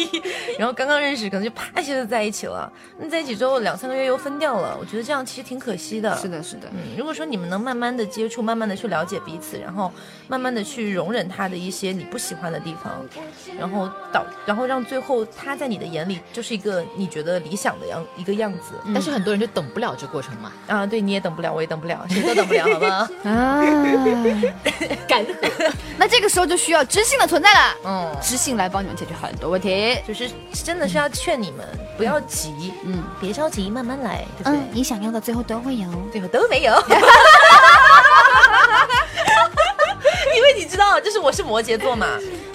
然后刚刚认识，可能就啪一下就在一起了。那在一起之后两三个月又分掉了，我觉得这样其实挺可惜的。
是的，是的，
嗯，如果说你们能慢慢的接触，慢慢的去了解彼此，然后慢慢的去容忍他的一些你不喜欢的地方，然后导，然后让最后他在你的眼里就是一个你觉得理想的样一个样子。
但是很多人就等不了这过程嘛，
啊，对，你也等不了，我也等不了，谁都等不了，好吗？
啊，
干涸。
那这个时候就需要知性的存在了。
嗯，
知性来帮你们解决很多问题。
就是真的是要劝你们不要急，
嗯
别着急，慢慢来，对不对？
嗯，你想要的最后都会有。
最后都没有。因为你知道，就是我是摩羯座嘛，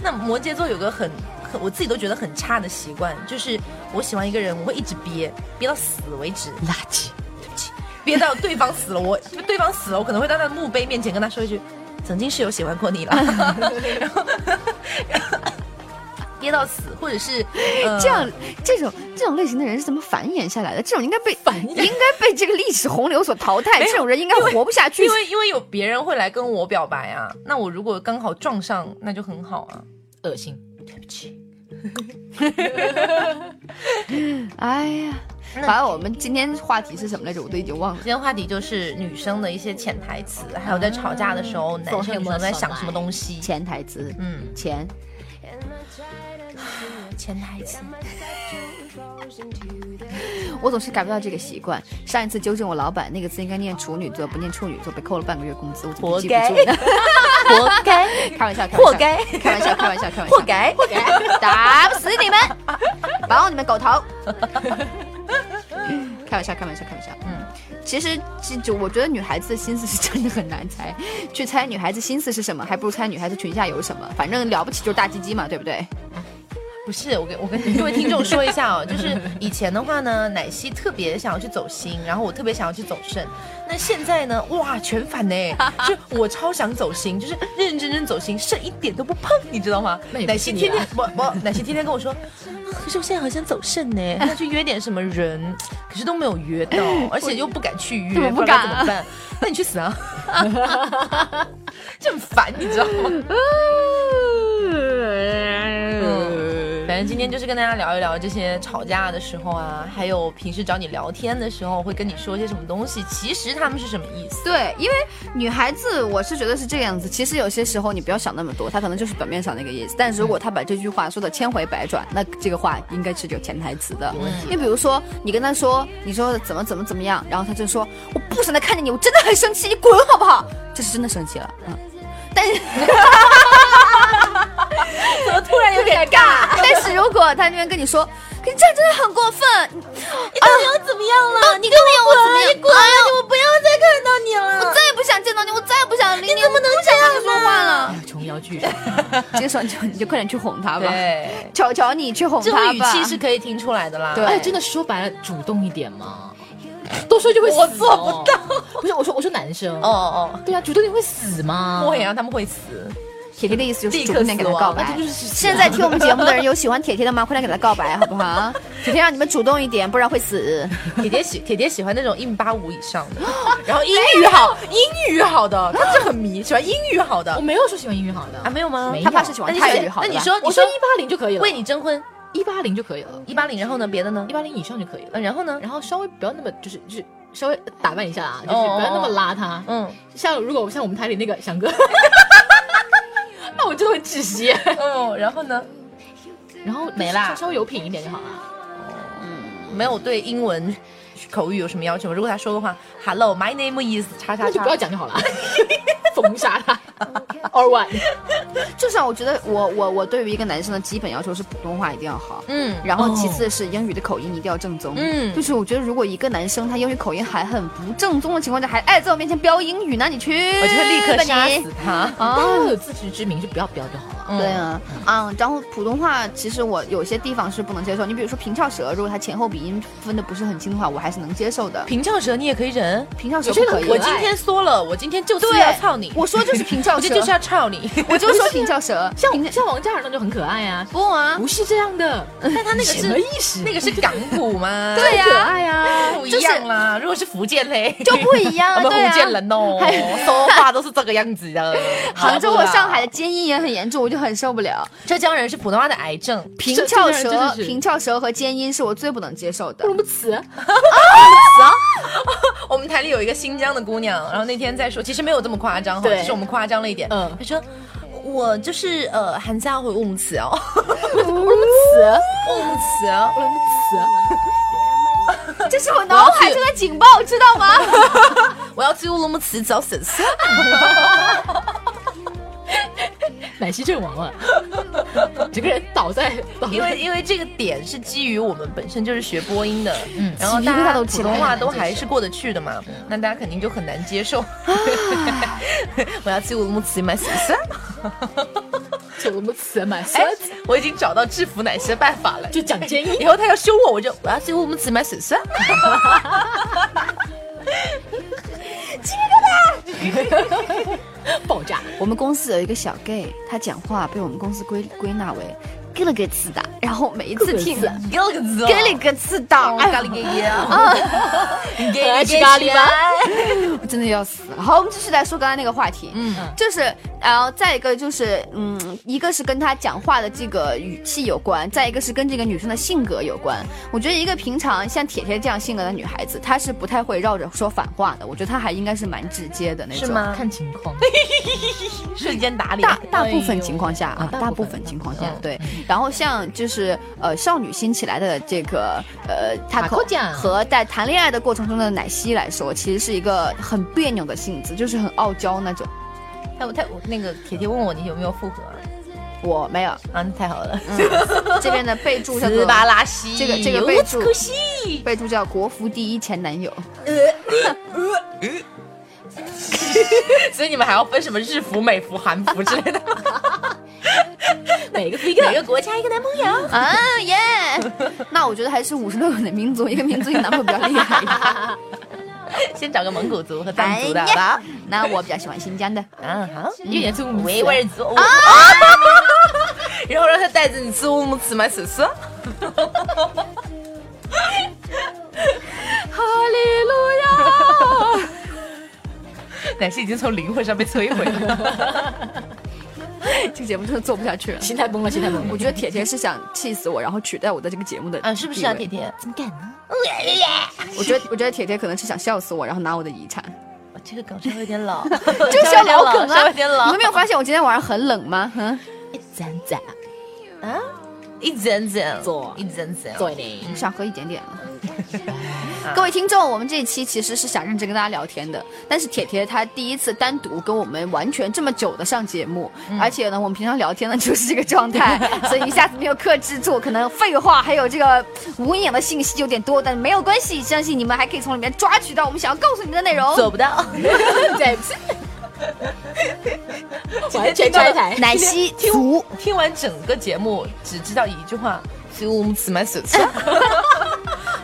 那摩羯座有个很很我自己都觉得很差的习惯，就是我喜欢一个人，我会一直憋，憋到死为止，
垃圾。
对不起，憋到对方死了，我对方死了，我可能会到他的墓碑面前跟他说一句，曾经是有喜欢过你了，然后。憋到死，或者是、呃
这样这种这种类型的人是怎么繁衍下来的？这种应该被
繁衍
应该被这个历史洪流所淘汰，这种人应该活不下去
因。为因为有别人会来跟我表白啊，那我如果刚好撞上，那就很好啊。
恶心，对不起。
哎呀，反正我们今天话题是什么来着？我都已经忘了
今。天话题就是女生的一些潜台词，还有在吵架的时候，男生女生在想什么东西。
潜台词，
嗯，
钱，
潜台词。
我总是改不掉这个习惯。上一次纠正我老板那个字应该念处女座，不念处女座，被扣了半个月工资，我怎么记不
活该
住呢？
活该，
开玩笑，开玩笑
活该，
开玩笑，开玩笑，开玩笑，
活该，活该。
打不死你们，保你们狗头。开玩笑，开玩笑，开玩笑。嗯，其实就就我觉得女孩子的心思是真的很难猜，去猜女孩子心思是什么，还不如猜女孩子裙下有什么。反正了不起就是大鸡鸡嘛，对不对？
不是，我跟我跟各位听众说一下哦，就是以前的话呢，奶昔特别想要去走心，然后我特别想要去走肾。那现在呢，哇，全反呢，就我超想走心，就是认认真真走心，肾一点都不碰，你知道吗奶昔天天不不，奶昔天天跟我说，可是我现在好想走肾呢，要去约点什么人，可是都没有约到，而且又不敢去约，
不敢啊
怎么办？那你去死啊！就很烦，你知道吗？嗯，反正今天就是跟大家聊一聊这些吵架的时候啊，还有平时找你聊天的时候会跟你说些什么东西，其实他们是什么意思？
对，因为女孩子我是觉得是这个样子。其实有些时候你不要想那么多，她可能就是表面上那个意思。但如果她把这句话说的千回百转，那这个话应该是有潜台词的。你比如说，你跟她说，你说怎么怎么怎么样，然后她就说我不想再看见你，我真的很生气，你滚好不好？这是真的生气了，嗯。但是
怎么突然有点尬？
但是如果他那边跟你说，可你这样真的很过分，
你到底要怎么样了？你跟我
我怎么样
你滚！我不要再看到你了。
我再也不想见到你，我再也不想理你，你怎么能这样说话了？
琼瑶剧，
这个时候你就你就快点去哄他吧，
对，
求求你去哄
这种语。气是可以听出来的啦。
对
哎，真的说白了，主动一点嘛。多说就会死、
我做不
到。不是，我说我说男生。
哦哦，
对啊，主动一点会死吗？
会啊，他们会死。
铁铁的意思就是主动点给他告白现在听我们节目的人有喜欢铁铁的吗？快点给他告白好不好？铁铁让你们主动一点，不然会死。
铁铁喜铁铁喜欢那种一米八五以上的，然后英语好，英语好的，他是很迷，喜欢英语好的
我没有说喜欢英语好的
啊，没有吗？
他怕是喜欢泰语好的
那你说，你说
我说一八零就可以了，
为你征婚
一八零就可以了，
一八零，然后呢，别的呢
一？八零以上就可以了。
呃，然后呢？
然后稍微不要那么就是就是稍微打扮一下啊，就是
哦
不要那么邋遢。
嗯
像如果像我们台里那个翔哥，那我真的会窒息。
嗯，然后呢？
然后
没啦
稍稍微有品一点就好了。
嗯没有对英文口语有什么要求？如果他说的话，Hello, my name is 叉叉
就不，要讲就好了，封杀他。Or one，
就是啊，我觉得我我我对于一个男生的基本要求是普通话一定要好。
嗯，
然后其次是英语的口音一定要正宗，
嗯
就是我觉得如果一个男生他英语口音还很不正宗的情况下，还爱在我面前飙英语，那你去
我就会立刻
吧
杀死他。
啊！
要有自知之明，就不要飙就好了。
嗯
对啊，啊，然后普通话其实我有些地方是不能接受，你比如说平翘舌，如果他前后鼻音分的不是很清的话，我还是能接受的。
平翘舌你也可以忍。
平翘舌不可以，
我今天说了，我今天就是要操你，
我说就是平翘舌，
我这就是要操你。
我就说平翘舌，
像像王嘉尔那就很可爱啊，
不啊，
不是这样的。
但他那个是
什么意思？
那个是港普吗？
对呀
可爱啊，
不一样啦。如果是福建嘞，
就不一样啊，
我们。福建人哦，说话都是这个样子的。
杭州和上海的尖音也很严重，我就很受不了。
浙江人是普通话的癌症。
平翘舌、平翘舌和尖音是我最不能接受的
布。鲁姆词，
我们台里有一个新疆的姑娘，然后那天在说，其实没有这么夸张哈，
对
只是我们夸张了一点。
嗯
他说。我就是呃，寒假会用词哦，
乌鲁姆词，
用词哦，
布鲁木齐。
这是我脑海中的警报，知道吗？
我要去乌鲁木齐找婶婶。
奶昔 阵亡了，整个人倒在倒在
因为因为这个点是基于我们本身就是学播音的，
嗯
然后大家普
都起来了
通话都还是过得去的嘛，那大家肯定就很难接受。我要去乌鲁木齐买婶婶。
布鲁木齐买
哎，我已经找到制服奶昔的办法了。
就讲建议
以后他要凶我，我就我要去乌鲁木齐买婶婶。
爆炸。
我们公司有一个小 gay，他讲话被我们公司归归纳为咯了个次的，然后每一次听
咯
给了个字哦，
咯了个次的，
咖喱给给啊，给
爱吃咖喱吧？
我真的要死。了。好，我们继续来说刚才那个话题，
嗯，
就是，然后再一个就是，嗯，一个是跟他讲话的这个语气有关，再一个是跟这个女生的性格有关。我觉得一个平常像铁铁这样性格的女孩子，她是不太会绕着说反话的。我觉得她还应该是蛮直接的那种。
是？吗？
看情况。
瞬间打脸
大，大部分情况下啊，大部
分
分情况下
嗯
对。然后像就是呃少女心起来的这个呃塔
塔
口和在谈恋爱的过程中的奶昔来说，其实是一个很别扭的性子，就是很傲娇那种。
他他那个铁铁问我你有没有复合
我没有，
啊？那太好了，
这边的备注叫
斯
做
巴拉西，
这个这个备注备注叫国服第一前男友。
所以你们还要分什么日服、美服、韩服之类的吗？
每个
每个国家一个男朋友。
啊耶！那我觉得还是五十六个的民族，一个民族一个男朋友比较厉害。
先找个蒙古族和藏族的，
哎
好吧？
那我比较喜欢新疆的。
嗯，好，
有点粗
维吾尔族啊，然后让他带着你吃乌木茨买手撕。
哈利路亚！
奶昔已经从灵魂上被摧毁了。
这个节目真的做不下去了。
心态崩了，心态崩了。
我觉得铁铁是想气死我，然后取代我的这个节目的
嗯，是不是啊，铁铁？怎么敢呢？
我觉得，我觉得铁铁可能是想笑死我，然后拿我的遗产。
这个梗稍微有点老，
就是要老梗啊！
稍微有点老
你们没有发现我今天晚上很冷吗？嗯，
一盏盏啊，一盏盏
做
一盏盏，
对呢，
想喝一点点。各位听众，我们这一期其实是想认真跟大家聊天的，但是铁铁他第一次单独跟我们完全这么久的上节目，而且呢，我们平常聊天呢就是这个状态，所以一下子没有克制住，可能废话还有这个无营养的信息有点多，但没有关系，相信你们还可以从里面抓取到我们想要告诉你们的内容。
做不到。
对不起，完全拆台。
奶昔足，
听完整个节目，只知道一句话：所以我们此买手吃。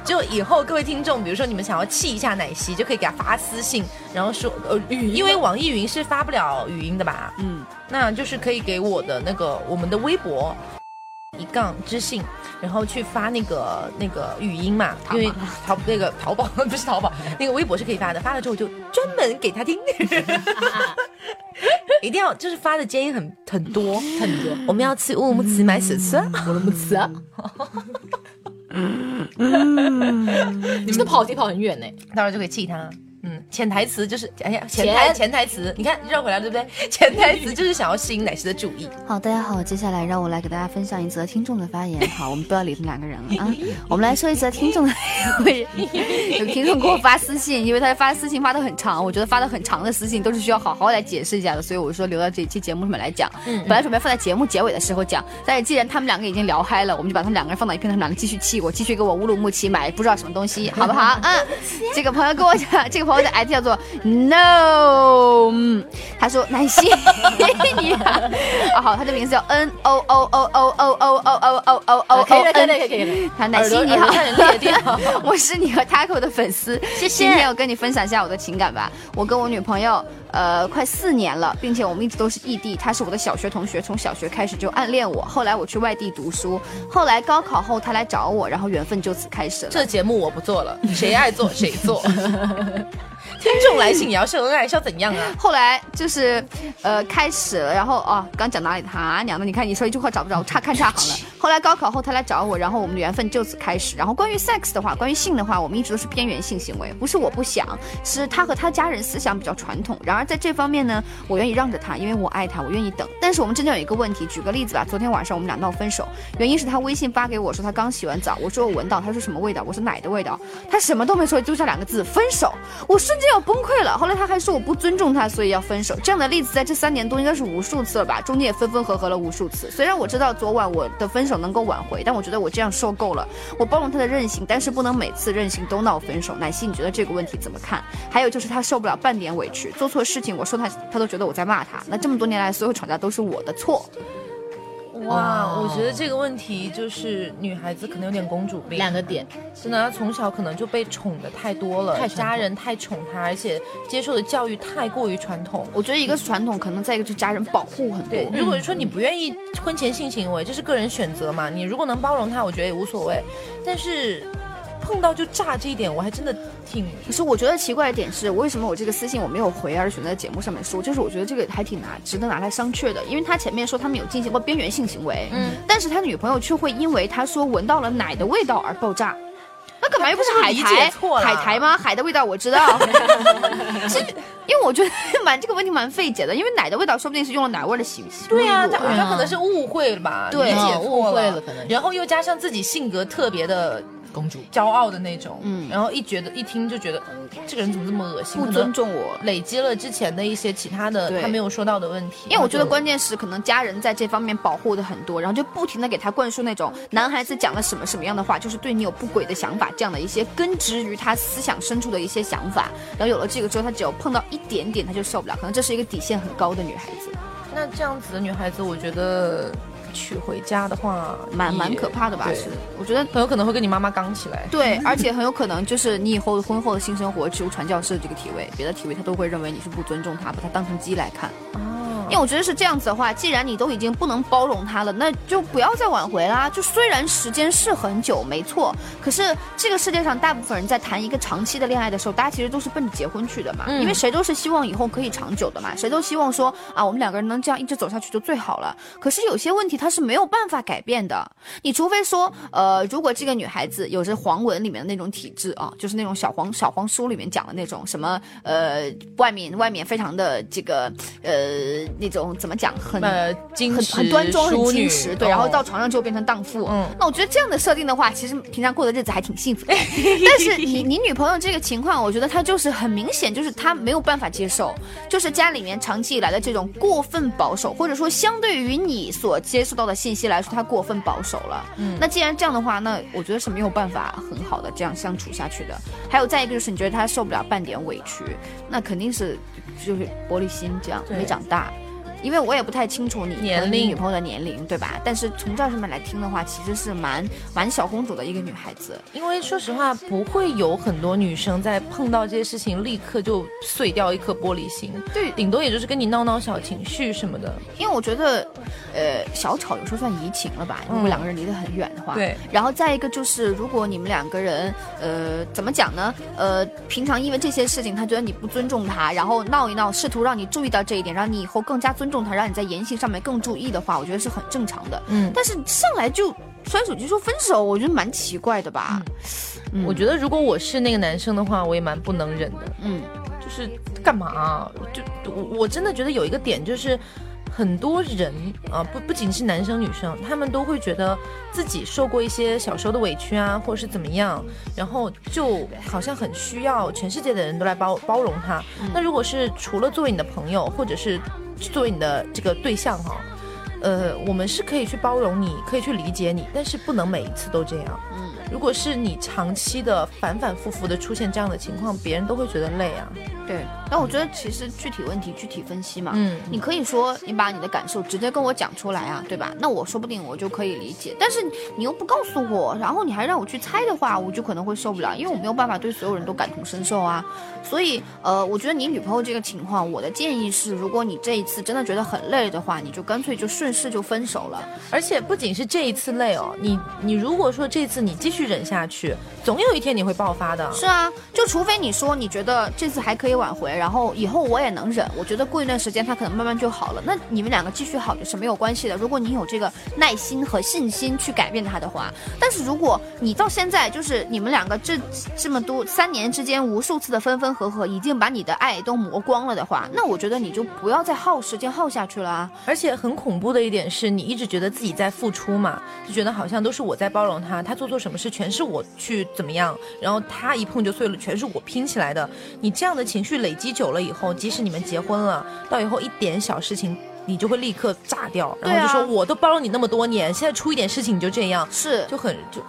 就以后各位听众，比如说你们想要气一下奶昔，就可以给他发私信，然后说呃语音，因为网易云是发不了语音的吧？
嗯，
那就是可以给我的那个我们的微博一杠知性，然后去发那个那个语音嘛，因为淘那个淘宝 不是淘宝，那个微博是可以发的，发了之后就专门给他听，一定要就是发的建议很很多很多，我们要去乌鲁木齐买手吃，
乌鲁木齐啊。你们的跑题跑很远呢。
到时候就可以气他。嗯，潜台词就是，哎呀，潜
潜
台潜台词，你看绕回来对不对？潜台词就是想要吸引奶昔的注意。
好，大家好，接下来让我来给大家分享一则听众的发言。好，我们不要理他们两个人了啊，我们来说一则听众的。有听众给我发私信，因为他发私信发的很长，我觉得发的很长的私信都是需要好好来解释一下的，所以我说留到这期节目里面来讲。嗯，本来准备放在节目结尾的时候讲，但是既然他们两个已经聊嗨了，我们就把他们两个人放到一片，他们两个继续气我，继续给我乌鲁木齐买不知道什么东西，好不好？嗯，这个朋友跟我讲，这个朋友的 ID 叫做 No，嗯，他说奶昔你好，啊好，他的名字叫 N O O O O O O O O O O O
可以
O
了，可以
N
了，可以了可以了。
他奶昔你好，我是你和 Taco 的粉丝，谢谢。今天我跟你分享一下我的情感吧。我跟我女朋友，呃，快四年了，并且我们一直都是异地。他是我的小学同学，从小学开始就暗恋我。后来我去外地读书，后来高考后他来找我，然后缘分就此开始了。
这节目我不做了，谁爱做谁做。听众来信也要秀恩爱，是要怎样啊？
后来就是，呃，开始了，然后哦，刚讲哪里？他娘的，你看你说一句话找不着，我差看差行了。后来高考后他来找我，然后我们的缘分就此开始。然后关于 sex 的话，关于性的话，我们一直都是边缘性行为，不是我不想，是他和他家人思想比较传统。然而在这方面呢，我愿意让着他，因为我爱他，我愿意等。但是我们之间有一个问题，举个例子吧，昨天晚上我们俩闹分手，原因是他微信发给我说他刚洗完澡，我说我闻到，他说什么味道？我说奶的味道，他什么都没说，就这两个字分手，我瞬间要崩溃了。后来他还说我不尊重他，所以要分手。这样的例子在这三年多应该是无数次了吧，中间也分分合合了无数次。虽然我知道昨晚我的分手能够挽回，但我觉得我这样受够了。我包容他的任性，但是不能每次任性都闹分手。奶昔，你觉得这个问题怎么看？还有就是他受不了半点委屈，做错事情我说他，他都觉得我在骂他。那这么多年来，所有吵架都是我的错。
哇，我觉得这个问题就是女孩子可能有点公主病，
两个点，
真的，她从小可能就被宠的太多了，
太
家人太宠她，而且接受的教育太过于传统。
我觉得一个是传统，可能再一个就是家人保护很多。
对，如果说你不愿意婚前性行为，这是个人选择嘛，你如果能包容他，我觉得也无所谓。但是碰到就炸这一点，我还真的挺
可是我觉得奇怪的点是，为什么我这个私信我没有回，而选择在节目上面说？就是我觉得这个还挺拿值得拿来商榷的，因为他前面说他们有进行过边缘性行为，嗯，但是他女朋友却会因为他说闻到了奶的味道而爆炸。那干嘛又不是海苔 海苔吗？海的味道我知道，这因为我觉得蛮这个问题蛮费解的，因为奶的味道说不定是用了奶味的洗洗
对呀、他他可能是误会了吧，
对
误会了可能
然后又加上自己性格特别的
公主。
骄傲的那种，
嗯
然后一觉得一听就觉得嗯这个人怎么这么恶心，
不尊重我。
累积了之前的一些其他的他没有说到的问题，
因为我觉得关键是可能家人在这方面保护的很多，然后就不停的给他灌输那种男孩子讲了什么什么样的话，就是对你有不轨的想法，这样的一些根植于他思想深处的一些想法。然后有了这个之后，他只要碰到一点点他就受不了，可能这是一个底线很高的女孩子，
那这样子的女孩子，我觉得娶回家的话，
蛮蛮可怕的吧？是，我觉得。
很有可能会跟你妈妈刚起来。
对，而且很有可能就是你以后婚后的性生活只有传教士这个体位，别的体位他都会认为你是不尊重他，把他当成鸡来看。
哦
因为我觉得是这样子的话，既然你都已经不能包容他了，那就不要再挽回啦。就虽然时间是很久，没错，可是这个世界上大部分人在谈一个长期的恋爱的时候，大家其实都是奔着结婚去的嘛。
嗯
因为谁都是希望以后可以长久的嘛，谁都希望说啊，我们两个人能这样一直走下去就最好了。可是有些问题它是没有办法改变的，你除非说，呃，如果这个女孩子有着黄文里面的那种体质啊，就是那种小黄小黄书里面讲的那种什么，呃，外面外面非常的这个呃那种怎么讲很。
呃，
很、很端庄，很矜持，对，然后
哦
到床上就变成荡妇。
嗯
那我觉得这样的设定的话，其实平常过的日子还挺幸福的。但是你你女朋友这个情况，我觉得她就是很明显，就是她没有办法接受，就是家里面长期以来的这种过分保守，或者说相对于你所接受到的信息来说，他过分保守了。嗯，那既然这样的话，那我觉得是没有办法很好的这样相处下去的。还有再一个就是，你觉得他受不了半点委屈，那肯定是就是玻璃心这样没长大。因为我也不太清楚你和你
年龄
女朋友的年龄，对吧？但是从这上面来听的话，其实是蛮蛮小公主的一个女孩子。
因为说实话，不会有很多女生在碰到这些事情立刻就碎掉一颗玻璃心，
对
顶多也就是跟你闹闹小情绪什么的。
因为我觉得，呃，小吵有时候算移情了吧？如果
嗯
两个人离得很远的话，
对。
然后再一个就是，如果你们两个人，呃，怎么讲呢？呃，平常因为这些事情，他觉得你不尊重他，然后闹一闹，试图让你注意到这一点，让你以后更加尊重他，让你在言行上面更注意的话，我觉得是很正常的。
嗯，
但是上来就摔手机说分手，我觉得蛮奇怪的吧？嗯
我觉得如果我是那个男生的话，我也蛮不能忍的。
嗯，
就是干嘛啊、就我我真的觉得有一个点就是。很多人啊，不不仅是男生女生，他们都会觉得自己受过一些小时候的委屈啊，或者是怎么样，然后就好像很需要全世界的人都来包包容他。那如果是除了作为你的朋友，或者是作为你的这个对象哈、呃，我们是可以去包容你，可以去理解你，但是不能每一次都这样。
嗯，
如果是你长期的反反复复的出现这样的情况，别人都会觉得累啊。
对。但我觉得其实具体问题具体分析嘛。
嗯，
你可以说你把你的感受直接跟我讲出来啊，对吧？那我说不定我就可以理解，但是你又不告诉我，然后你还让我去猜的话，我就可能会受不了，因为我没有办法对所有人都感同身受啊。所以，呃，我觉得你女朋友这个情况，我的建议是，如果你这一次真的觉得很累的话，你就干脆就顺势就分手了。
而且不仅是这一次累哦，你你如果说这次你继续忍下去，总有一天你会爆发的。
是啊，就除非你说你觉得这次还可以挽回，然后以后我也能忍，我觉得过一段时间他可能慢慢就好了，那你们两个继续好也是没有关系的。如果你有这个耐心和信心去改变他的话，但是如果你到现在就是你们两个这这么多三年之间无数次的分分合合，已经把你的爱都磨光了的话，那我觉得你就不要再耗时间耗下去了啊。
而且很恐怖的一点是你一直觉得自己在付出嘛，就觉得好像都是我在包容他，他做错什么事全是我去怎么样，然后他一碰就碎了，全是我拼起来的。你这样的情绪累积久了以后，即使你们结婚了，到以后一点小事情。你就会立刻炸掉，然后就说
啊
我都包了你那么多年，现在出一点事情你就这样，
是，
就很就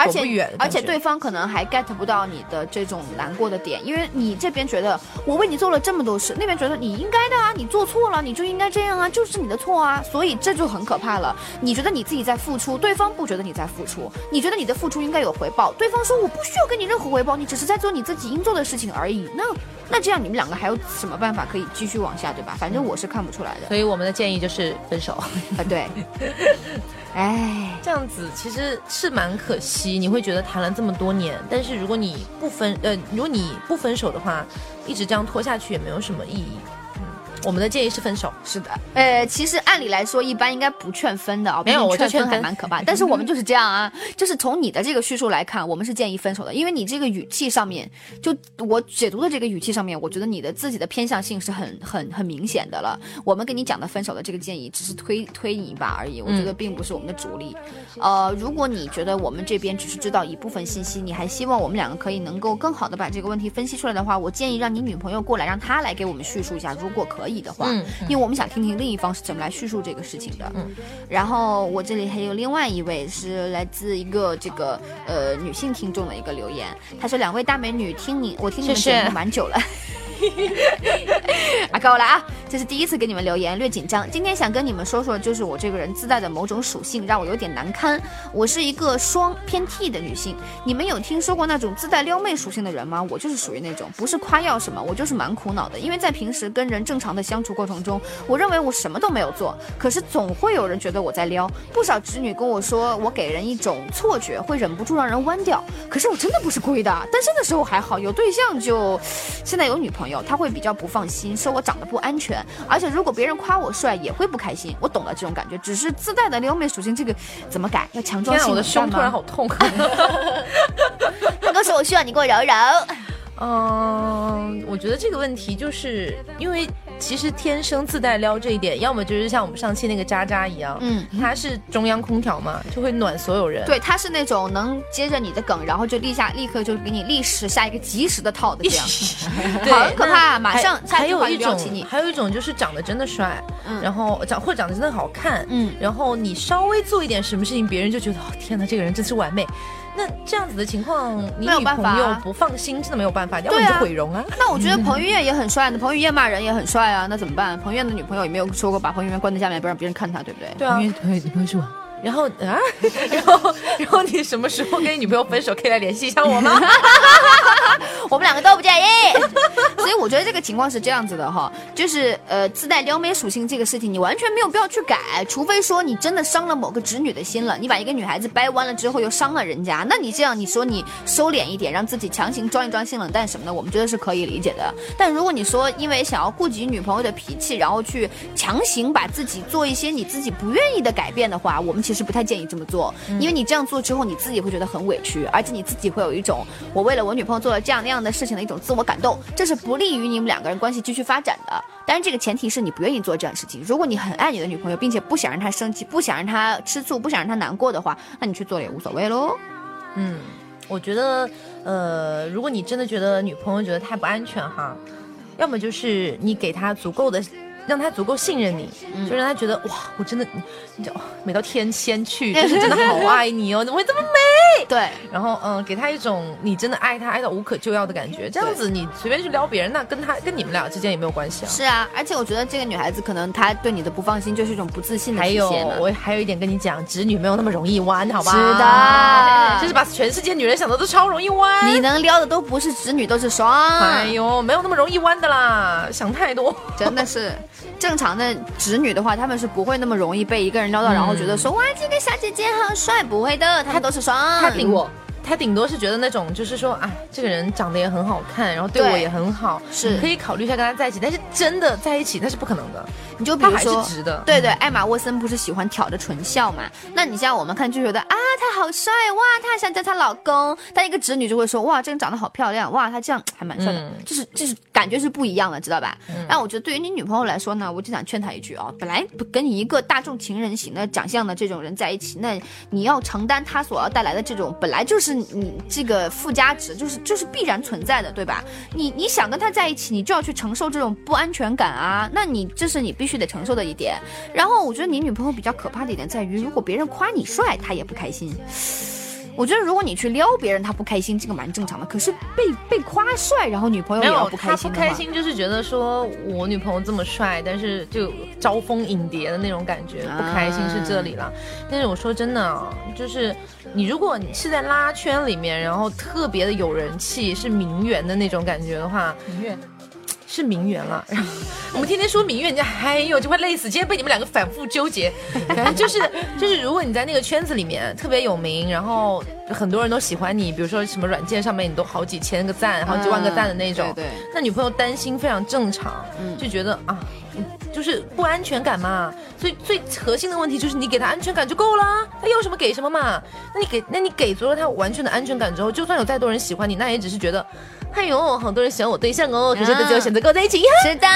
而且
远，
而且对方可能还 get 不到你的这种难过的点，因为你这边觉得我为你做了这么多事，那边觉得你应该的啊，你做错了你就应该这样啊，就是你的错啊，所以这就很可怕了。你觉得你自己在付出，对方不觉得你在付出，你觉得你的付出应该有回报，对方说我不需要给你任何回报，你只是在做你自己应做的事情而已。那那这样你们两个还有什么办法可以继续往下，对吧？反正我是看不出来的。
所以我们的建议就是分手。
啊，对，哎，
这样子其实是蛮可惜，你会觉得谈了这么多年，但是如果你不分呃，如果你不分手的话，一直这样拖下去也没有什么意义。嗯，我们的建议是分手。
是的，呃，其实按理来说，一般应该不劝分的啊、
没有
毕竟劝分还蛮可怕。但是我们就是这样啊，就是从你的这个叙述来看，我们是建议分手的，因为你这个语气上面，就我解读的这个语气上面，我觉得你的自己的偏向性是很很很明显的了。我们跟你讲的分手的这个建议，只是推推你一把而已，我觉得并不是我们的主力。呃，如果你觉得我们这边只是知道一部分信息，你还希望我们两个可以能够更好的把这个问题分析出来的话，我建议让你女朋友过来，让她来给我们叙述一下，如果可以的话，
嗯
因为我们想听听另一方是怎么来叙述这个事情的。嗯，然后我这里还有另外一位是来自一个这个呃女性听众的一个留言，她说两位大美女，听你我听你们节目蛮久了。啊，够了啊！这是第一次给你们留言，略紧张。今天想跟你们说说，就是我这个人自带的某种属性，让我有点难堪。我是一个双偏 T 的女性，你们有听说过那种自带撩妹属性的人吗？我就是属于那种，不是夸耀什么，我就是蛮苦恼的。因为在平时跟人正常的相处过程中，我认为我什么都没有做，可是总会有人觉得我在撩。不少直女跟我说，我给人一种错觉，会忍不住让人弯掉。可是我真的不是故意的，单身的时候还好，有对象就，现在有女朋友，他会比较不放心，说我长得不安全，而且如果别人夸我帅也会不开心。我懂了这种感觉，只是自带的撩妹属性，这个怎么改？要强装
天啊，我的胸突然？好痛。
他哥说我需要你给我揉揉。
嗯，我觉得这个问题就是因为其实天生自带撩这一点，要么就是像我们上期那个渣渣一样，
嗯，
他是中央空调嘛，就会暖所有人。
对，他是那种能接着你的梗，然后就立下立刻就给你立时下一个及时的套的这样。
对，
很可怕
那
马上下一句话
有一种
就撩起你，
还有一种就是长得真的帅，
嗯
然后长或者长得真的好看，
嗯
然后你稍微做一点什么事情，别人就觉得哦天哪，这个人真是完美。那这样子的情况，你
没有
女
办法啊
朋友不放心，真的没有办法，要不你就毁容啊。
那我觉得彭于晏也很帅的，彭于晏骂人也很帅啊，那怎么办？彭于晏的女朋友也没有说过把彭于晏关在家里面不让别人看他，对不对？
对啊，女朋友女朋友是我。然后啊，然后然后你什么时候跟你女朋友分手，可以来联系一下我吗？
我们两个都不介意。所以我觉得这个情况是这样子的哈，就是呃自带撩妹属性这个事情，你完全没有必要去改，除非说你真的伤了某个直女的心了，你把一个女孩子掰弯了之后又伤了人家，那你这样你说你收敛一点，让自己强行装一装性冷淡什么的，我们觉得是可以理解的。但如果你说因为想要顾及女朋友的脾气，然后去强行把自己做一些你自己不愿意的改变的话，我们其实不太建议这么做，因为你这样做之后，你自己会觉得很委屈，而且你自己会有一种我为了我女朋友做了这样那样的事情的一种自我感动，这是不利于你们两个人关系继续发展的。当然，这个前提是你不愿意做这样的事情。如果你很爱你的女朋友，并且不想让她生气，不想让她吃醋，不想让她难过的话，那你去做了也无所谓喽。
嗯，我觉得，呃，如果你真的觉得女朋友觉得太不安全哈，要么就是你给她足够的，让她足够信任你，就让她觉得哇，我真的，美到天仙去，就 是真的好爱你哦，怎么会这么美？
对，
然后嗯，给她一种你真的爱她爱到无可救药的感觉，这样子你随便去撩别人，那跟她跟你们俩之间也没有关系啊。
是啊，而且我觉得这个女孩子可能她对你的不放心就是一种不自信的
还有
体现嘛，
我还有一点跟你讲，直女没有那么容易弯，好吧？
是的
就是把全世界女人想的都超容易弯。
你能撩的都不是直女，都是双。
哎呦，没有那么容易弯的啦，想太多。
真的是正常的直女的话，她们是不会那么容易被一个人然后觉得说哇这个小姐姐好帅，不会的，她都是双。
他顶我，他顶多是觉得那种，就是说，啊，这个人长得也很好看，然后对我也很好，
是
可以考虑一下跟他在一起。但是真的在一起，那是不可能的。
你就比如说
是直的，
对对，艾玛沃森不是喜欢挑着唇笑嘛？那你像我们看就觉得啊，他好帅哇，他想叫她老公。但一个直女就会说哇，这个人长得好漂亮哇，他这样还蛮帅的，
嗯
就是就是感觉是不一样的，知道吧？那我觉得对于你女朋友来说呢，我就想劝她一句啊，本来不跟你一个大众情人型的长相的这种人在一起，那你要承担他所要带来的这种本来就是你这个附加值，就是就是必然存在的，对吧？你你想跟他在一起，你就要去承受这种不安全感啊，那你这是你必须得承受的一点。然后我觉得你女朋友比较可怕的一点在于，如果别人夸你帅，她也不开心。我觉得如果你去撩别人，他不开心，这个蛮正常的。可是被被夸帅，然后女朋友，也要不开心
不开心就是觉得说我女朋友这么帅，但是就招蜂引蝶的那种感觉，不开心是这里了。但是我说真的啊，就是你如果你是在拉圈里面，然后特别的有人气，是名媛的那种感觉的话，是名媛了。然 后我们天天说名媛，人家哎呦就快累死。今天被你们两个反复纠结，反正就是就是，如果你在那个圈子里面特别有名，然后很多人都喜欢你，比如说什么软件上面你都好几千个赞、好几万个赞的那种，
嗯对对
那女朋友担心非常正常，就觉得啊。嗯就是不安全感嘛，所以最核心的问题就是你给他安全感就够了，他要什么给什么嘛。那你给，那你给足了他完全的安全感之后，就算有再多人喜欢你，那也只是觉得，哎呦，好多人喜欢我对象哦，可是他只有选择跟我在一起，
是的，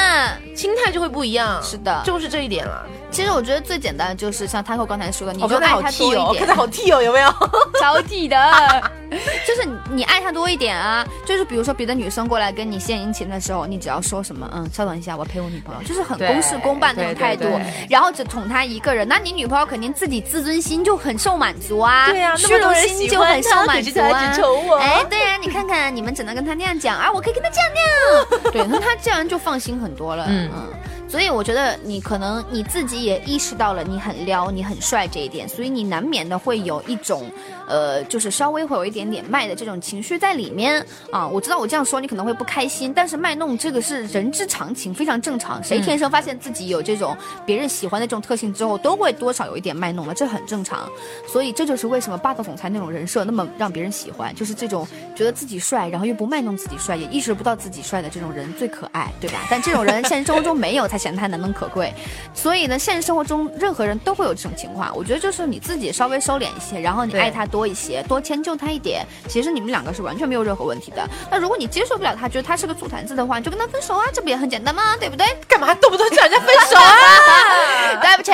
心态就会不一样。
是的
就是这一点了。
其实我觉得最简单的就是像 Taco 刚才说的，你就爱他
替哦，
多一点
刚才。好替哦，有没有？
超体的，就是你你爱他多一点啊。就是比如说别的女生过来跟你献殷勤的时候，你只要说什么，嗯，稍等一下，我陪我女朋友，就是很公事公办那种
对对
态度，然后只宠他一个人，那你女朋友肯定自己自尊心就很受满足啊，
对啊那
虚荣心就很受满足啊。哎，你看看你们只能跟他那样讲啊，我可以跟他这样那样，对，那他这样就放心很多了，
嗯
嗯。所以我觉得你可能你自己也意识到了你很撩，你很帅这一点，所以你难免的会有一种，呃，就是稍微会有一点点卖的这种情绪在里面啊。我知道我这样说你可能会不开心，但是卖弄这个是人之常情，非常正常。谁天生发现自己有这种别人喜欢的这种特性之后，都会多少有一点卖弄的，这很正常。所以这就是为什么霸道总裁那种人设那么让别人喜欢，就是这种觉得自己帅，然后又不卖弄自己帅，也意识不到自己帅的这种人最可爱，对吧？但这种人现实生活中没有，才显得他难能可贵。所以呢，现实生活中任何人都会有这种情况。我觉得就是你自己稍微收敛一些，然后你爱他多一些，多迁就他一点，其实你们两个是完全没有任何问题的。那如果你接受不了他，觉得他是个醋坛子的话，你就跟他分手啊，这不也很简单吗？对不对？
干嘛动不动就让人家分手啊？
对不起，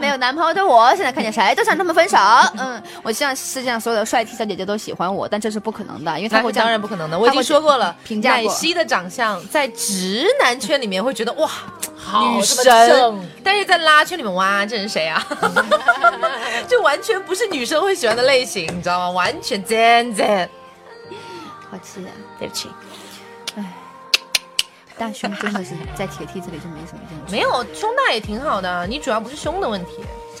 没有男朋友的我，现在看见谁都想他们分手。嗯，我希望世界上所有的帅气小姐姐都喜欢我，但这是不可能的，因为他
那
会
当然不可能的，我已经说过了，
评价过
奶昔的长相在直男圈里面会觉得哇，好
女
神
神，
但是在拉圈里面哇，这人谁啊？就完全不是女生会喜欢的类型，你知道吗？完全真真，
好气啊！
对不起，哎
大胸真的是在铁梯子里就没什么用，
没有胸大也挺好的，你主要不是胸的问题，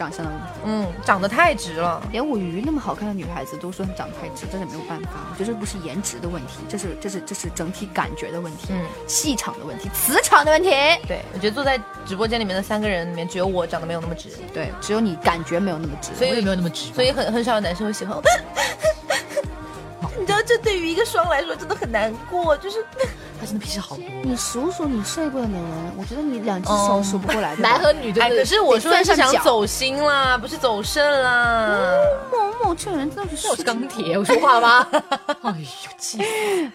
长相的问题。
嗯，长得太直了。
连我鱼那么好看的女孩子都说她长得太直，真的没有办法。我觉得这不是颜值的问题，这是这是这是整体感觉的问题，
嗯
气场的问题，磁场的问题。
对，我觉得坐在直播间里面的三个人里面，只有我长得没有那么直，
对，只有你感觉没有那么直，
所以
我也没有那么直，
所以很很少有男生会喜欢我。你知道，这对于一个双来说真的很难过，就是
他真的脾气好多。
你数数你睡过的美人，我觉得你两只手数不过来的吧。
男和女真
哎，
的，
可是我说的是想走心啦，不是走肾啦。
某某这个人真的是
我是钢铁，我说话吗？哎呦，气死！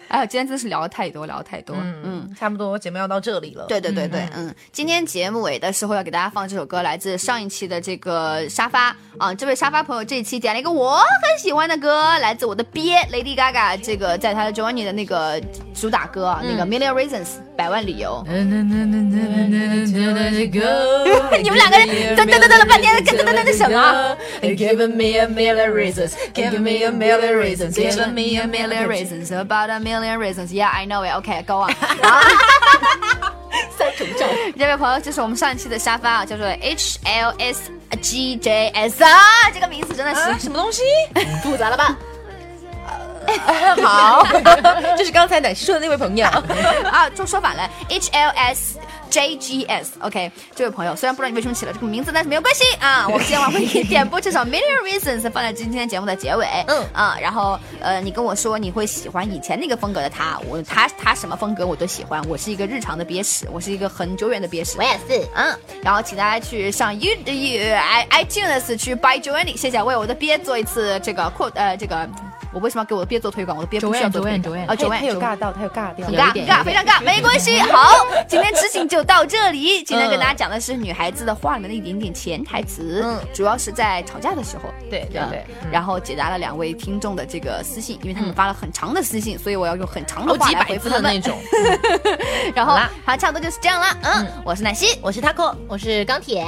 哎呀，今天真的是聊的太多，聊的太多。嗯
嗯，差不多节目要到这里了。
对对对对，嗯，今天节目尾的时候要给大家放这首歌，来自上一期的这个沙发啊，这位沙发朋友这一期点了一个我很喜欢的歌，来自我的鳖 Lady Gaga，这个在他的 Johnny 的那个主打歌啊，那个Million Reasons 百万理由。
你
们两个人噔噔噔噔了半天噔噔噔噔噔什么？
Give me a million reasons, give me a million reasons, give
Give
me
me
a
a
million
million
reasons.
reasons about a million reasons. Yeah, I know it. OK, go on. 然后
三重奏，
这位朋友就是我们上一期的沙发啊，叫做 H L S G J S 啊，这个名字真的
啊，
是
什么东西？
复杂了吧？
好，就是刚才奶昔说的那位朋友。
啊，就说反了，H L S J G S。OK，这位朋友虽然不知道你为什么起了这个名字，但是没有关系啊。我们今天晚上会给你点播这首 Million Reasons 放在今天节目的结尾。
嗯
啊，然后呃，你跟我说你会喜欢以前那个风格的他，我他他什么风格我都喜欢。我是一个日常的憋屎，我是一个很久远的憋屎。
我也是。
嗯，然后请大家去上 You You i iTunes 去 Buy Joanny，谢谢为我的憋做一次这个扩呃这个，我为什么要给我的憋做推广？我都憋不需要做推
Joanne，
广
Joanne，
啊
他有尬到，他有尬掉
很。尬，很尬，非常尬，没关系。好，今天执行就到这里。今天跟大家讲的是女孩子的话里面的一点点潜台词，
嗯
主要是在吵架的时候。嗯
对对对，嗯
然后解答了两位听众的这个私信，因为他们发了很长的私信，所以我要用很长的
好
话来回复他们。
的那种。
然后好，差不多就是这样了。嗯，我是奶昔，
我是 taco。
我是钢铁。